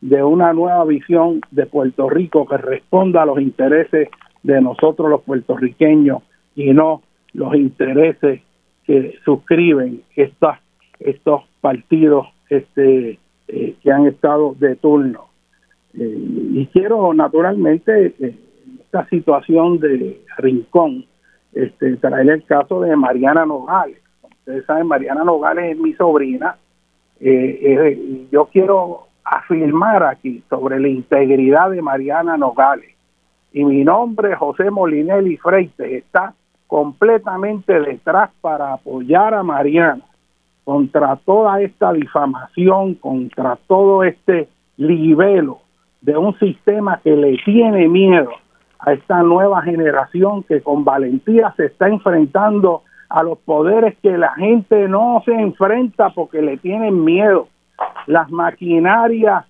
de una nueva visión de Puerto Rico que responda a los intereses de nosotros los puertorriqueños y no los intereses que suscriben estas estos partidos este eh, que han estado de turno. Eh, y quiero naturalmente eh, esta situación de Rincón este traer el caso de Mariana Nogales. Ustedes saben Mariana Nogales es mi sobrina. Eh, yo quiero afirmar aquí sobre la integridad de Mariana Nogales. Y mi nombre, José Molinelli Freites, está completamente detrás para apoyar a Mariana contra toda esta difamación, contra todo este libelo de un sistema que le tiene miedo a esta nueva generación que con valentía se está enfrentando a los poderes que la gente no se enfrenta porque le tienen miedo. Las maquinarias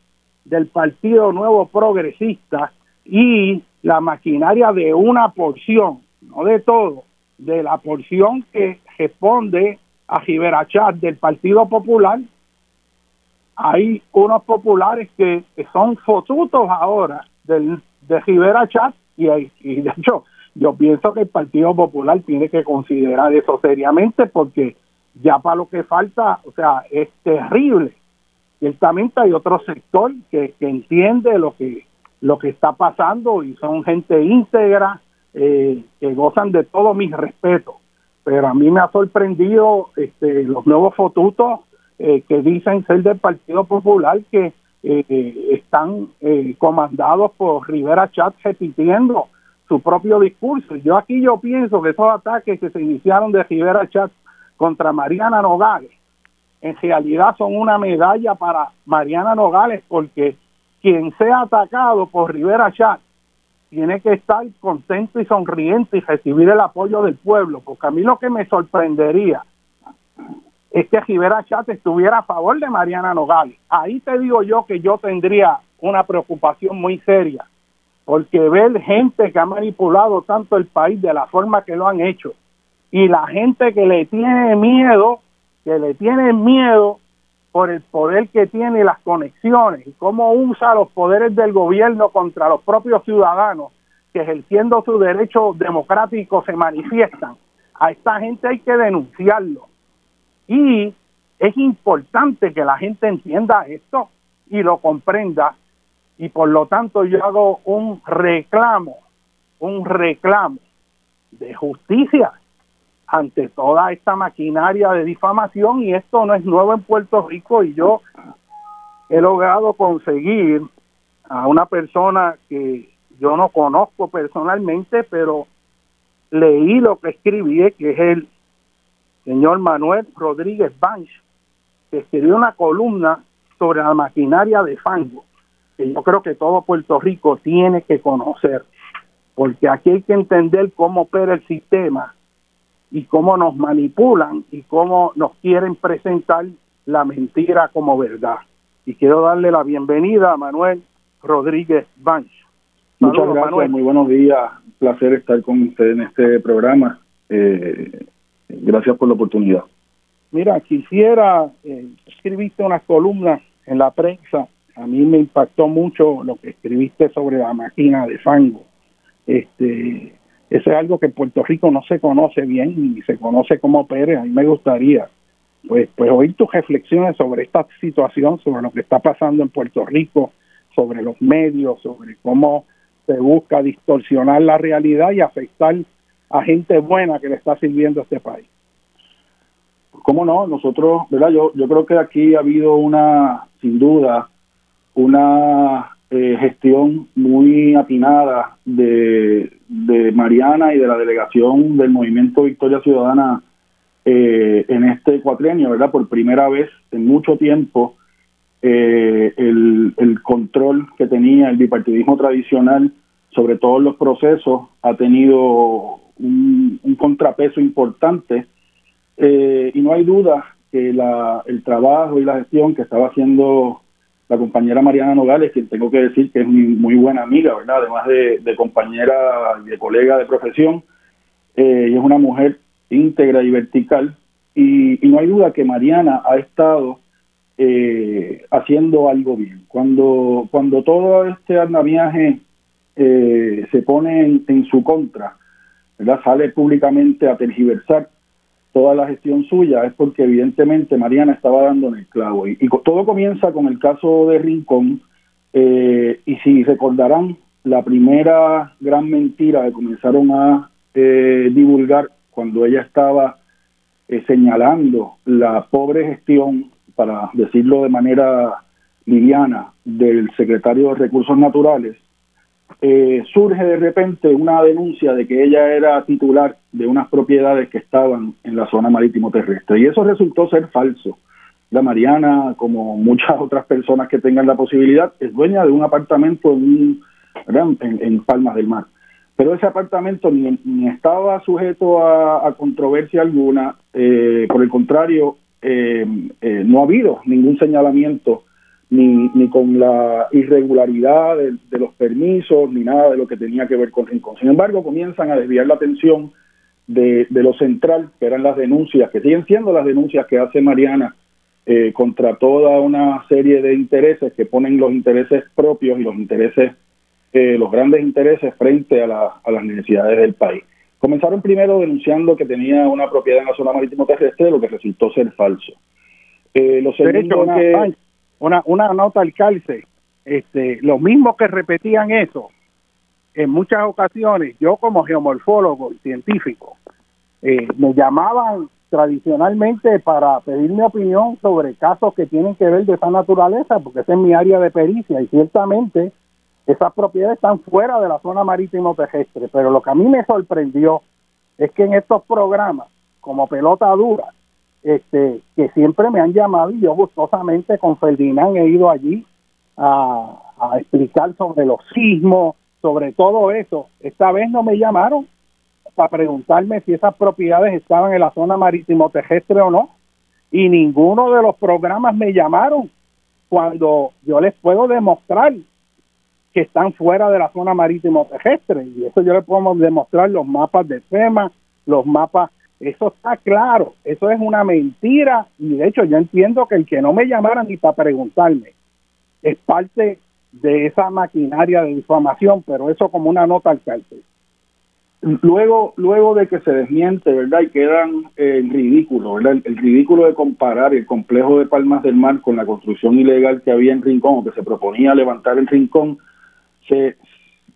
del Partido Nuevo Progresista y la maquinaria de una porción, no de todo, de la porción que responde a Giberachat del Partido Popular. Hay unos populares que, son fotutos ahora del, de Giberachat y, y de hecho yo pienso que el Partido Popular tiene que considerar eso seriamente porque ya para lo que falta, o sea, es terrible. Ciertamente hay otro sector que, que entiende lo que lo que está pasando y son gente íntegra eh, que gozan de todo mi respeto. Pero a mí me ha sorprendido este, los nuevos fotutos eh, que dicen ser del Partido Popular que eh, están comandados por Rivera Chat repitiendo su propio discurso. Yo aquí yo pienso que esos ataques que se iniciaron de Rivera Chat contra Mariana Nogales, en realidad son una medalla para Mariana Nogales porque quien sea atacado por Rivera Chat tiene que estar contento y sonriente y recibir el apoyo del pueblo, porque a mí lo que me sorprendería es que Rivera Chat estuviera a favor de Mariana Nogales. Ahí te digo yo que yo tendría una preocupación muy seria, porque ver gente que ha manipulado tanto el país de la forma que lo han hecho y la gente que le tiene miedo, que le tiene miedo por el poder que tiene las conexiones y cómo usa los poderes del gobierno contra los propios ciudadanos que ejerciendo su derecho democrático se manifiestan. A esta gente hay que denunciarlo. Y es importante que la gente entienda esto y lo comprenda. Y por lo tanto yo hago un reclamo, un reclamo de justicia ante toda esta maquinaria de difamación y esto no es nuevo en Puerto Rico y yo he logrado conseguir a una persona que yo no conozco personalmente, pero leí lo que escribí, que es el señor Manuel Rodríguez Banch, que escribió una columna sobre la maquinaria de fango, que yo creo que todo Puerto Rico tiene que conocer, porque aquí hay que entender cómo opera el sistema y cómo nos manipulan y cómo nos quieren presentar la mentira como verdad. Y quiero darle la bienvenida a Manuel Rodríguez Banch. Muchas gracias, muy buenos días. Placer estar con usted en este programa. Eh, gracias por la oportunidad. Mira, quisiera, eh, escribiste unas columnas en la prensa. A mí me impactó mucho lo que escribiste sobre la máquina de fango. Este, eso es algo que en Puerto Rico no se conoce bien ni se conoce como Pérez. A mí me gustaría pues, pues oír tus reflexiones sobre esta situación, sobre lo que está pasando en Puerto Rico, sobre los medios, sobre cómo se busca distorsionar la realidad y afectar a gente buena que le está sirviendo a este país. ¿Cómo no? Nosotros, ¿verdad? Yo, yo creo que aquí ha habido una, sin duda, una eh, gestión muy atinada de, de, Mariana y de la delegación del Movimiento Victoria Ciudadana eh, en este cuatrienio, ¿verdad? Por primera vez en mucho tiempo, eh, el, el, control que tenía el bipartidismo tradicional sobre todos los procesos ha tenido un, un contrapeso importante y no hay duda que la, el trabajo y la gestión que estaba haciendo la compañera Mariana Nogales, quien tengo que decir que es mi muy buena amiga, ¿verdad? Además de, compañera y de colega de profesión, eh, y es una mujer íntegra y vertical, y, no hay duda que Mariana ha estado eh, haciendo algo bien. Cuando, cuando todo este andamiaje eh, se pone en, en, su contra, ¿verdad? sale públicamente a tergiversar toda la gestión suya es porque evidentemente Mariana estaba dando en el clavo. Y, todo comienza con el caso de Rincón. Eh, y si recordarán, la primera gran mentira que comenzaron a eh, divulgar cuando ella estaba eh, señalando la pobre gestión para decirlo de manera liviana, del secretario de Recursos Naturales, eh, surge de repente una denuncia de que ella era titular de unas propiedades que estaban en la zona marítimo terrestre. Y eso resultó ser falso. La Mariana, como muchas otras personas que tengan la posibilidad, es dueña de un apartamento en, en, Palmas del Mar. Pero ese apartamento ni, estaba sujeto a, controversia alguna, eh, por el contrario, eh, no ha habido ningún señalamiento ni, ni con la irregularidad de, los permisos, ni nada de lo que tenía que ver con Rincón. Sin embargo, comienzan a desviar la atención de, lo central, que eran las denuncias, que siguen siendo las denuncias que hace Mariana eh, contra toda una serie de intereses que ponen los intereses propios y los intereses, eh, los grandes intereses frente a, a las necesidades del país. Comenzaron primero denunciando que tenía una propiedad en la zona marítimo terrestre, lo que resultó ser falso. Eh, lo segundo que una, una nota al calce, este, los mismos que repetían eso, en muchas ocasiones, yo como geomorfólogo y científico, eh, me llamaban tradicionalmente para pedir mi opinión sobre casos que tienen que ver de esa naturaleza, porque esa es mi área de pericia y ciertamente esas propiedades están fuera de la zona marítimo terrestre, pero lo que a mí me sorprendió es que en estos programas, como pelota dura, este, que siempre me han llamado y yo gustosamente con Ferdinand he ido allí a, explicar sobre los sismos, sobre todo eso. Esta vez no me llamaron para preguntarme si esas propiedades estaban en la zona marítimo terrestre o no. Y ninguno de los programas me llamaron cuando yo les puedo demostrar que están fuera de la zona marítimo terrestre. Y eso yo les puedo demostrar los mapas de FEMA, los mapas eso está claro, eso es una mentira y de hecho yo entiendo que el que no me llamara ni para preguntarme es parte de esa maquinaria de información, pero eso como una nota al cárcel. Luego, luego de que se desmiente, ¿verdad? Y quedan en ridículo, ¿verdad? El, ridículo de comparar el complejo de Palmas del Mar con la construcción ilegal que había en Rincón o que se proponía levantar en Rincón, se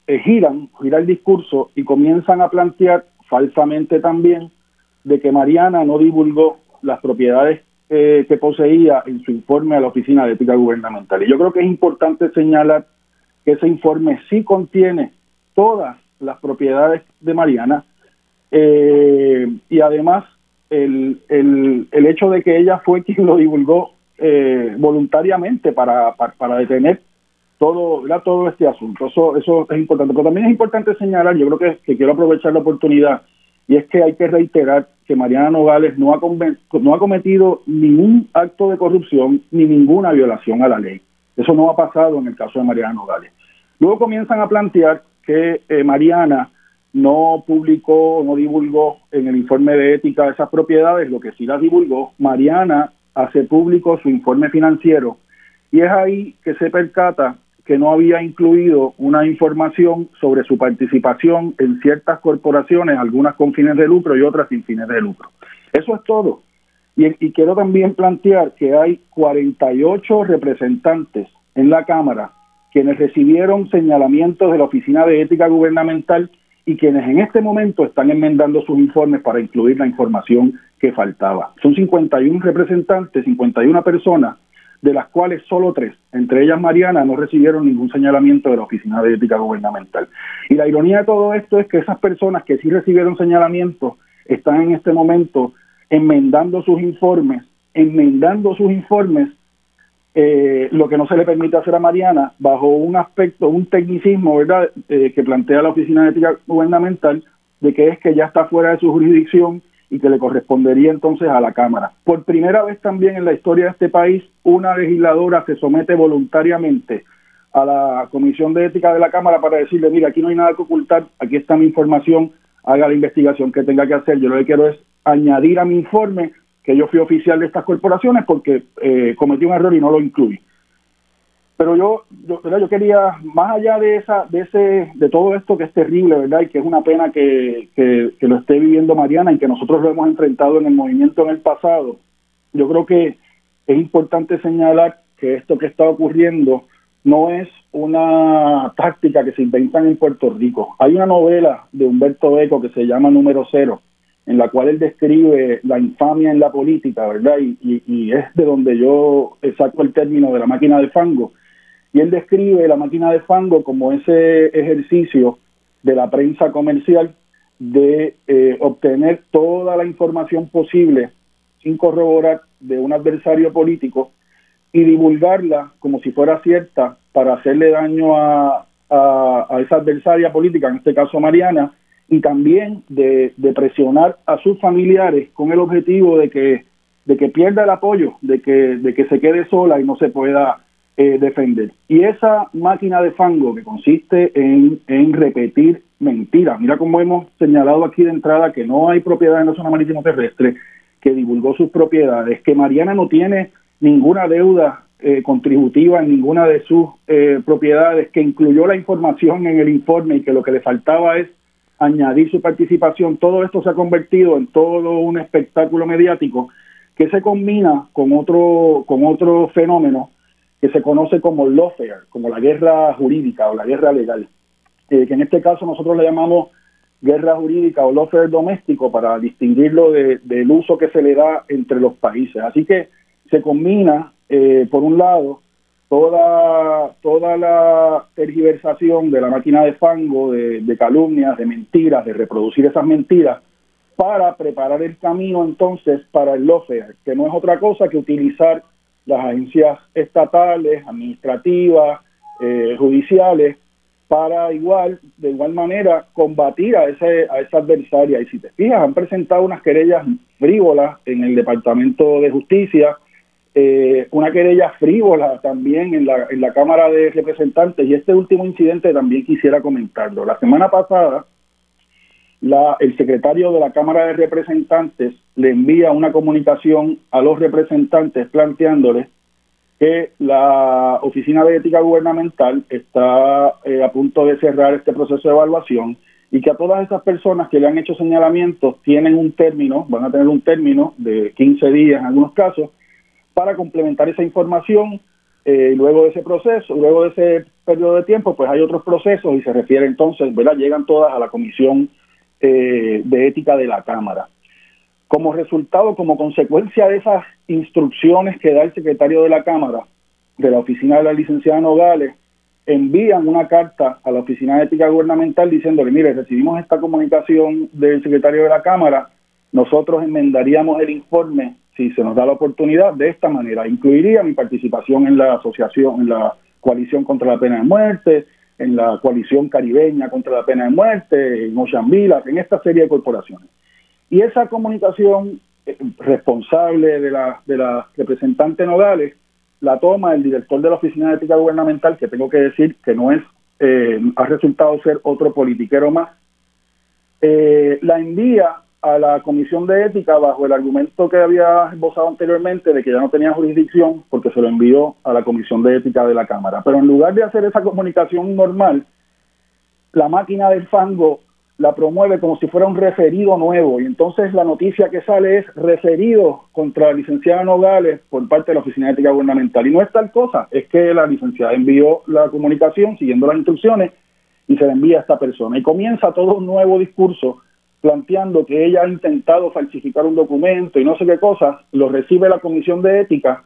eh, giran, gira el discurso y comienzan a plantear falsamente también de que Mariana no divulgó las propiedades eh, que poseía en su informe a la Oficina de Ética Gubernamental. Y yo creo que es importante señalar que ese informe sí contiene todas las propiedades de Mariana eh, y además el, el, el, hecho de que ella fue quien lo divulgó eh, voluntariamente para, para, detener todo, todo este asunto. Eso, eso es importante. Pero también es importante señalar, yo creo que quiero aprovechar la oportunidad, y es que hay que reiterar que Mariana Nogales no ha, no ha cometido ningún acto de corrupción ni ninguna violación a la ley. Eso no ha pasado en el caso de Mariana Nogales. Luego comienzan a plantear que eh, Mariana no publicó, no divulgó en el informe de ética esas propiedades, lo que sí las divulgó. Mariana hace público su informe financiero y es ahí que se percata que no había incluido una información sobre su participación en ciertas corporaciones, algunas con fines de lucro y otras sin fines de lucro. Eso es todo. Y, quiero también plantear que hay 48 representantes en la Cámara quienes recibieron señalamientos de la Oficina de Ética Gubernamental y quienes en este momento están enmendando sus informes para incluir la información que faltaba. Son 51 representantes, 51 personas de las cuales solo tres, entre ellas Mariana, no recibieron ningún señalamiento de la Oficina de Ética Gubernamental. Y la ironía de todo esto es que esas personas que sí recibieron señalamiento están en este momento enmendando sus informes, enmendando sus informes, eh, lo que no se le permite hacer a Mariana bajo un aspecto, un tecnicismo, ¿verdad?, eh, que plantea la Oficina de Ética Gubernamental, de que es que ya está fuera de su jurisdicción y que le correspondería entonces a la Cámara. Por primera vez también en la historia de este país, una legisladora se somete voluntariamente a la Comisión de Ética de la Cámara para decirle, mira, aquí no hay nada que ocultar, aquí está mi información, haga la investigación que tenga que hacer. Yo lo que quiero es añadir a mi informe que yo fui oficial de estas corporaciones porque eh, cometí un error y no lo incluí pero yo, yo, yo quería, más allá de esa, de ese, de todo esto que es terrible, ¿verdad? Y que es una pena que, que, lo esté viviendo Mariana y que nosotros lo hemos enfrentado en el movimiento en el pasado, yo creo que es importante señalar que esto que está ocurriendo no es una táctica que se inventan en Puerto Rico. Hay una novela de Humberto Eco que se llama Número Cero, en la cual él describe la infamia en la política, ¿verdad? Y, y, es de donde yo saco el término de la máquina de fango. Y él describe la máquina de fango como ese ejercicio de la prensa comercial de eh, obtener toda la información posible sin corroborar de un adversario político y divulgarla como si fuera cierta para hacerle daño a, a, esa adversaria política, en este caso Mariana, y también de, presionar a sus familiares con el objetivo de que, de que pierda el apoyo, de que, de que se quede sola y no se pueda eh, defender. Y esa máquina de fango que consiste en, en repetir mentiras, mira cómo hemos señalado aquí de entrada que no hay propiedad en la zona marítimo terrestre, que divulgó sus propiedades, que Mariana no tiene ninguna deuda eh, contributiva en ninguna de sus eh, propiedades, que incluyó la información en el informe y que lo que le faltaba es añadir su participación, todo esto se ha convertido en todo un espectáculo mediático que se combina con otro, con otro fenómeno que se conoce como lawfare, como la guerra jurídica o la guerra legal, eh, que en este caso nosotros le llamamos guerra jurídica o lawfare doméstico para distinguirlo del uso que se le da entre los países. Así que se combina, eh, por un lado, toda, toda la tergiversación de la máquina de fango, de, calumnias, de mentiras, de reproducir esas mentiras, para preparar el camino entonces para el lawfare, que no es otra cosa que utilizar las agencias estatales, administrativas, eh, judiciales, para igual, de igual manera, combatir a, ese, a esa adversaria. Y si te fijas, han presentado unas querellas frívolas en el Departamento de Justicia, eh, una querella frívola también en la, en la Cámara de Representantes y este último incidente también quisiera comentarlo. La semana pasada, la, el secretario de la Cámara de Representantes le envía una comunicación a los representantes planteándoles que la Oficina de Ética Gubernamental está eh, a punto de cerrar este proceso de evaluación y que a todas esas personas que le han hecho señalamientos tienen un término, van a tener un término de 15 días en algunos casos, para complementar esa información. Eh, luego de ese proceso, luego de ese periodo de tiempo, pues hay otros procesos y se refiere entonces, ¿verdad? Llegan todas a la Comisión eh, de Ética de la Cámara. Como resultado, como consecuencia de esas instrucciones que da el secretario de la Cámara, de la oficina de la licenciada Nogales, envían una carta a la Oficina de Ética Gubernamental diciéndole, mire, recibimos esta comunicación del secretario de la Cámara, nosotros enmendaríamos el informe si se nos da la oportunidad, de esta manera. Incluiría mi participación en la asociación, en la coalición contra la pena de muerte, en la coalición caribeña contra la pena de muerte, en Ocean en esta serie de corporaciones. Y esa comunicación eh, responsable de la, de la representante Nogales la toma el director de la Oficina de Ética Gubernamental, que tengo que decir que no es, eh, ha resultado ser otro politiquero más, eh, la envía a la Comisión de Ética bajo el argumento que había esbozado anteriormente de que ya no tenía jurisdicción porque se lo envió a la Comisión de Ética de la Cámara. Pero en lugar de hacer esa comunicación normal, la máquina del fango la promueve como si fuera un referido nuevo y entonces la noticia que sale es referido contra la licenciada Nogales por parte de la Oficina de Ética Gubernamental. Y no es tal cosa, es que la licenciada envió la comunicación siguiendo las instrucciones y se la envía a esta persona. Y comienza todo un nuevo discurso planteando que ella ha intentado falsificar un documento y no sé qué cosa, lo recibe la Comisión de Ética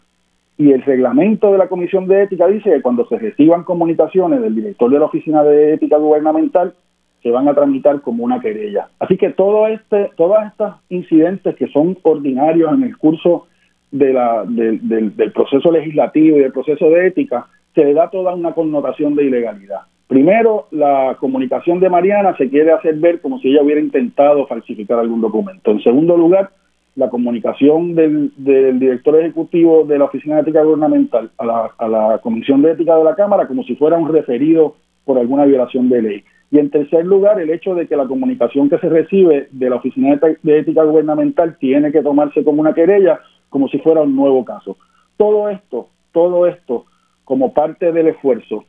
y el reglamento de la Comisión de Ética dice que cuando se reciban comunicaciones del director de la Oficina de Ética Gubernamental, se van a tramitar como una querella. Así que todo este, todos estos incidentes que son ordinarios en el curso de la, del proceso legislativo y del proceso de ética, se le da toda una connotación de ilegalidad. Primero, la comunicación de Mariana se quiere hacer ver como si ella hubiera intentado falsificar algún documento. En segundo lugar, la comunicación del, director ejecutivo de la Oficina de Ética Gubernamental a la, a la Comisión de Ética de la Cámara como si fuera un referido por alguna violación de ley. Y en tercer lugar, el hecho de que la comunicación que se recibe de la Oficina de Ética Gubernamental tiene que tomarse como una querella, como si fuera un nuevo caso. Todo esto, todo esto, como parte del esfuerzo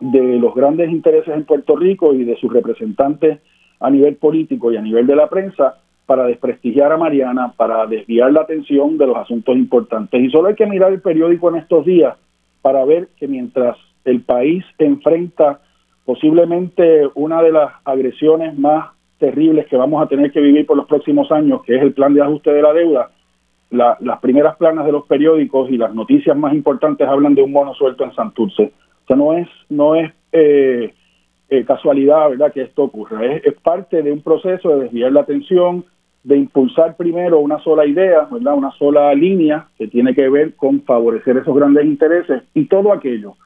de los grandes intereses en Puerto Rico y de sus representantes a nivel político y a nivel de la prensa para desprestigiar a Mariana, para desviar la atención de los asuntos importantes. Y solo hay que mirar el periódico en estos días para ver que mientras el país enfrenta posiblemente una de las agresiones más terribles que vamos a tener que vivir por los próximos años, que es el plan de ajuste de la deuda, las primeras planas de los periódicos y las noticias más importantes hablan de un mono suelto en Santurce. O sea, no es, no es eh, eh, casualidad, ¿verdad?, que esto ocurra. Es, es, parte de un proceso de desviar la atención, de impulsar primero una sola idea, ¿verdad?, una sola línea que tiene que ver con favorecer esos grandes intereses y todo aquello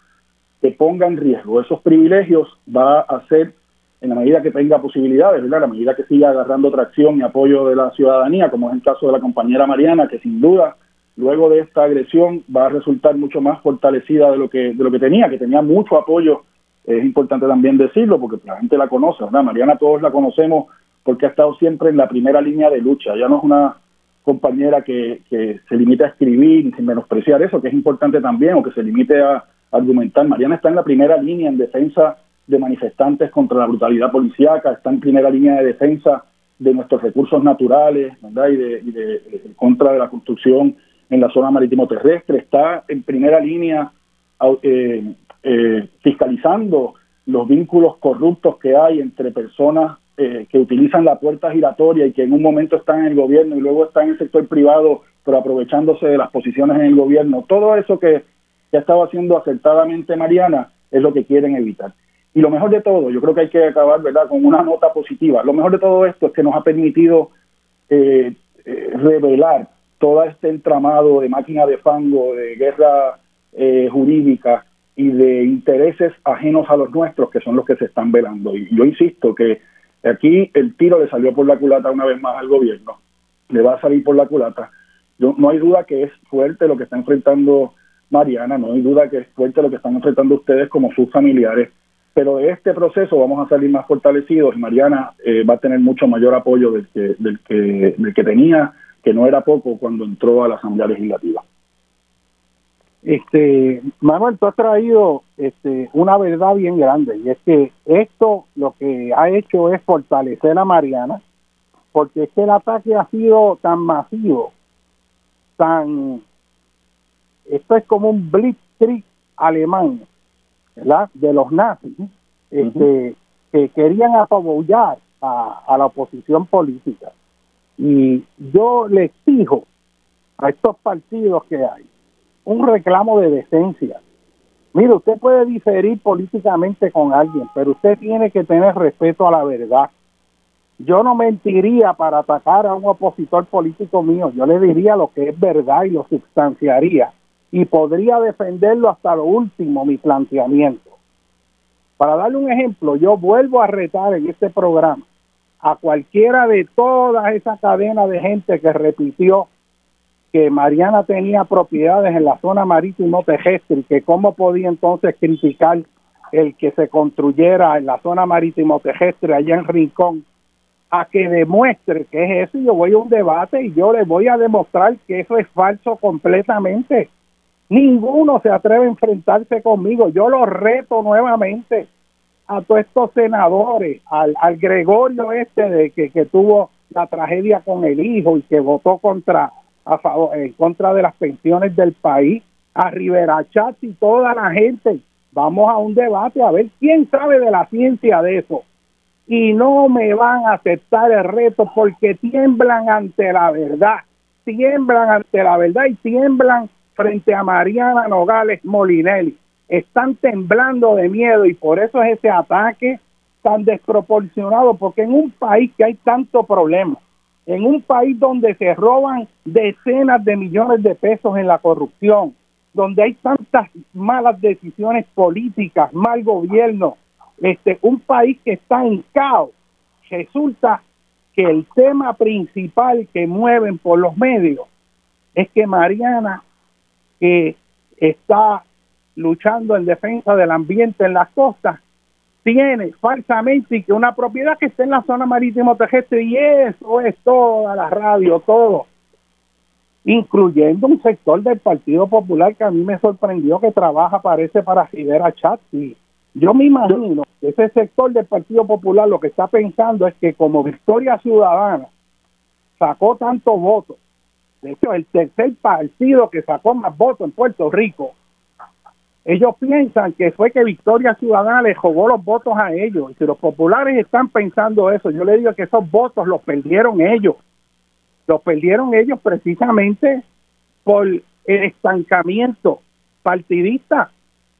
que ponga en riesgo esos privilegios va a ser en la medida que tenga posibilidades, ¿verdad? En la medida que siga agarrando tracción y apoyo de la ciudadanía, como es el caso de la compañera Mariana, que sin duda luego de esta agresión va a resultar mucho más fortalecida de lo que de lo que tenía, que tenía mucho apoyo, es importante también decirlo porque la gente la conoce, ¿verdad? Mariana todos la conocemos porque ha estado siempre en la primera línea de lucha, ya no es una compañera que, que se limite a escribir y sin menospreciar eso, que es importante también, o que se limite a argumentar. Mariana está en la primera línea en defensa de manifestantes contra la brutalidad policíaca, está en primera línea de defensa de nuestros recursos naturales, ¿verdad? Y de, contra de la construcción en la zona marítimo terrestre, está en primera línea eh, eh, fiscalizando los vínculos corruptos que hay entre personas eh, que utilizan la puerta giratoria y que en un momento están en el gobierno y luego están en el sector privado, pero aprovechándose de las posiciones en el gobierno. Todo eso que, ha estado haciendo acertadamente Mariana es lo que quieren evitar. Y lo mejor de todo, yo creo que hay que acabar, ¿verdad?, con una nota positiva. Lo mejor de todo esto es que nos ha permitido eh, eh, revelar todo este entramado de máquina de fango, de guerra eh, jurídica y de intereses ajenos a los nuestros, que son los que se están velando. Y yo insisto que aquí el tiro le salió por la culata una vez más al gobierno, le va a salir por la culata. Yo, no hay duda que es fuerte lo que está enfrentando Mariana, no hay duda que es fuerte lo que están enfrentando ustedes como sus familiares, pero de este proceso vamos a salir más fortalecidos y Mariana eh, va a tener mucho mayor apoyo del que, del, que, del que tenía, que no era poco cuando entró a la Asamblea Legislativa. Este, Manuel, tú has traído este, una verdad bien grande y es que esto lo que ha hecho es fortalecer a Mariana porque es que el ataque ha sido tan masivo, tan... Esto es como un blitzkrieg alemán, de los nazis, este, que querían apabullar a, la oposición política. Y yo le exijo a estos partidos que hay un reclamo de decencia. Mire, usted puede diferir políticamente con alguien, pero usted tiene que tener respeto a la verdad. Yo no mentiría para atacar a un opositor político mío, yo le diría lo que es verdad y lo sustanciaría y podría defenderlo hasta lo último mi planteamiento. Para darle un ejemplo, yo vuelvo a retar en este programa a cualquiera de toda esa cadena de gente que repitió que Mariana tenía propiedades en la zona marítimo terrestre y que cómo podía entonces criticar el que se construyera en la zona marítimo terrestre allá en Rincón a que demuestre que es eso. Yo voy a un debate y yo le voy a demostrar que eso es falso completamente. Ninguno se atreve a enfrentarse conmigo. Yo lo reto nuevamente a todos estos senadores, al, al Gregorio este de que, que tuvo la tragedia con el hijo y que votó contra a favor en contra de las pensiones del país, a Rivera Chat y toda la gente. Vamos a un debate a ver quién sabe de la ciencia de eso. Y no me van a aceptar el reto porque tiemblan ante la verdad, tiemblan ante la verdad y tiemblan frente a Mariana Nogales Molinelli. Están temblando de miedo y por eso es ese ataque tan desproporcionado, porque en un país que hay tanto problema, en un país donde se roban decenas de millones de pesos en la corrupción, donde hay tantas malas decisiones políticas, mal gobierno, este, un país que está en caos, resulta que el tema principal que mueven por los medios es que Mariana que está luchando en defensa del ambiente en las costas tiene falsamente que una propiedad que esté en la zona marítimo terrestre y eso es toda la radio, todo, incluyendo un sector del Partido Popular que a mí me sorprendió que trabaja, parece, para Rivera Chat. Y yo me imagino que ese sector del Partido Popular lo que está pensando es que como Victoria Ciudadana sacó tantos votos de hecho, el tercer partido que sacó más votos en Puerto Rico, ellos piensan que fue que Victoria Ciudadana les jugó los votos a ellos. Y si los populares están pensando eso, yo le digo que esos votos los perdieron ellos. Los perdieron ellos precisamente por el estancamiento partidista.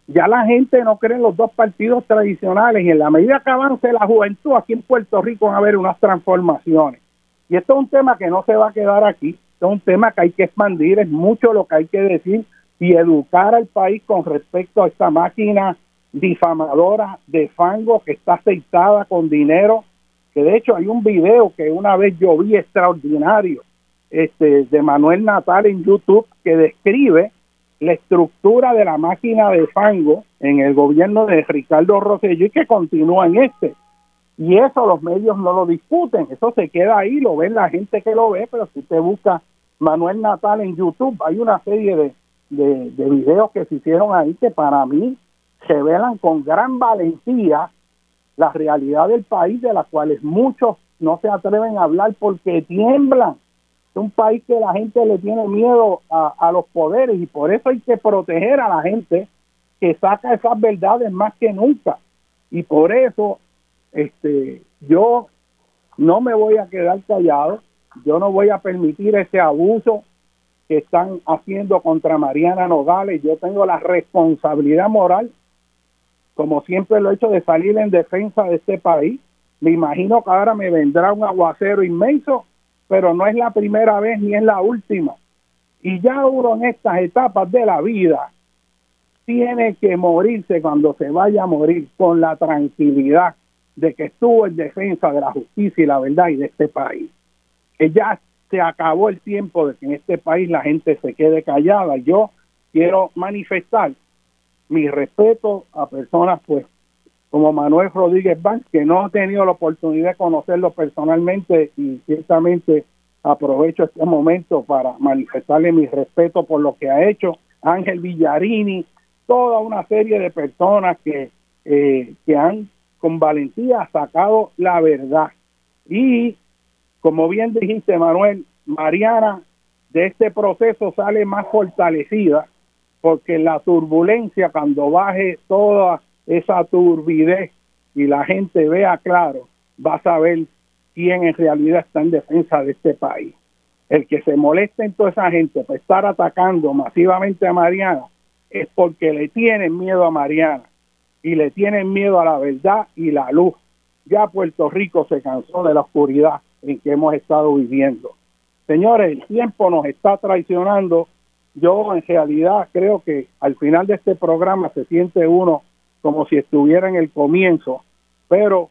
Ya la gente no cree en los dos partidos tradicionales y en la medida que avance la juventud aquí en Puerto Rico van a haber unas transformaciones. Y esto es un tema que no se va a quedar aquí, esto es un tema que hay que expandir, es mucho lo que hay que decir y educar al país con respecto a esta máquina difamadora de fango que está aceitada con dinero, que de hecho hay un video que una vez yo vi extraordinario este, de Manuel Natal en YouTube que describe la estructura de la máquina de fango en el gobierno de Ricardo Rosselló y que continúa en este. Y eso los medios no lo discuten, eso se queda ahí, lo ven la gente que lo ve, pero si usted busca Manuel Natal en YouTube, hay una serie de de, videos que se hicieron ahí que para mí revelan con gran valentía la realidad del país de la cuales muchos no se atreven a hablar porque tiemblan. Es un país que la gente le tiene miedo a, a los poderes y por eso hay que proteger a la gente que saca esas verdades más que nunca. Y por eso este yo no me voy a quedar callado, yo no voy a permitir ese abuso que están haciendo contra Mariana Nogales. Yo tengo la responsabilidad moral, como siempre lo he hecho, de salir en defensa de este país. Me imagino que ahora me vendrá un aguacero inmenso, pero no es la primera vez ni es la última. Y ya uno en estas etapas de la vida tiene que morirse cuando se vaya a morir con la tranquilidad de que estuvo en defensa de la justicia y la verdad y de este país. Que ya se acabó el tiempo de que en este país la gente se quede callada. Yo quiero manifestar mi respeto a personas pues como Manuel Rodríguez Banks, que no ha tenido la oportunidad de conocerlo personalmente y ciertamente aprovecho este momento para manifestarle mi respeto por lo que ha hecho. Ángel Villarini, toda una serie de personas que, eh, que han con valentía sacado la verdad. Y como bien dijiste, Manuel, Mariana de este proceso sale más fortalecida porque la turbulencia, cuando baje toda esa turbidez y la gente vea claro, va a saber quién en realidad está en defensa de este país. El que se moleste en toda esa gente por estar atacando masivamente a Mariana es porque le tienen miedo a Mariana y le tienen miedo a la verdad y la luz. Ya Puerto Rico se cansó de la oscuridad en que hemos estado viviendo. Señores, el tiempo nos está traicionando. Yo en realidad creo que al final de este programa se siente uno como si estuviera en el comienzo, pero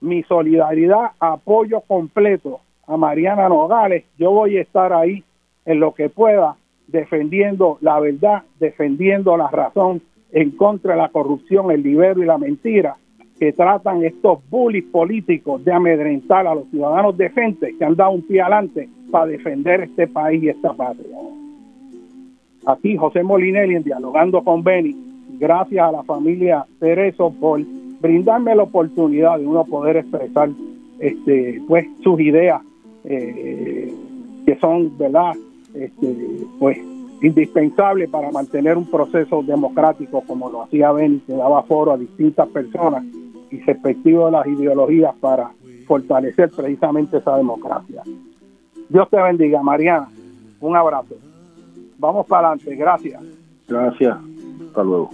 mi solidaridad, apoyo completo a Mariana Nogales, yo voy a estar ahí en lo que pueda defendiendo la verdad, defendiendo la razón en contra de la corrupción, el libero y la mentira que tratan estos bullies políticos de amedrentar a los ciudadanos decentes que han dado un pie adelante para defender este país y esta patria. Aquí José Molinelli Dialogando con Beni, gracias a la familia Cerezo por brindarme la oportunidad de uno poder expresar este pues sus ideas eh, que son verdad este, pues indispensables para mantener un proceso democrático como lo hacía Beni que daba foro a distintas personas y respectivo de las ideologías para fortalecer precisamente esa democracia. Dios te bendiga, Mariana. Un abrazo. Vamos para adelante. Gracias. Gracias. Hasta luego.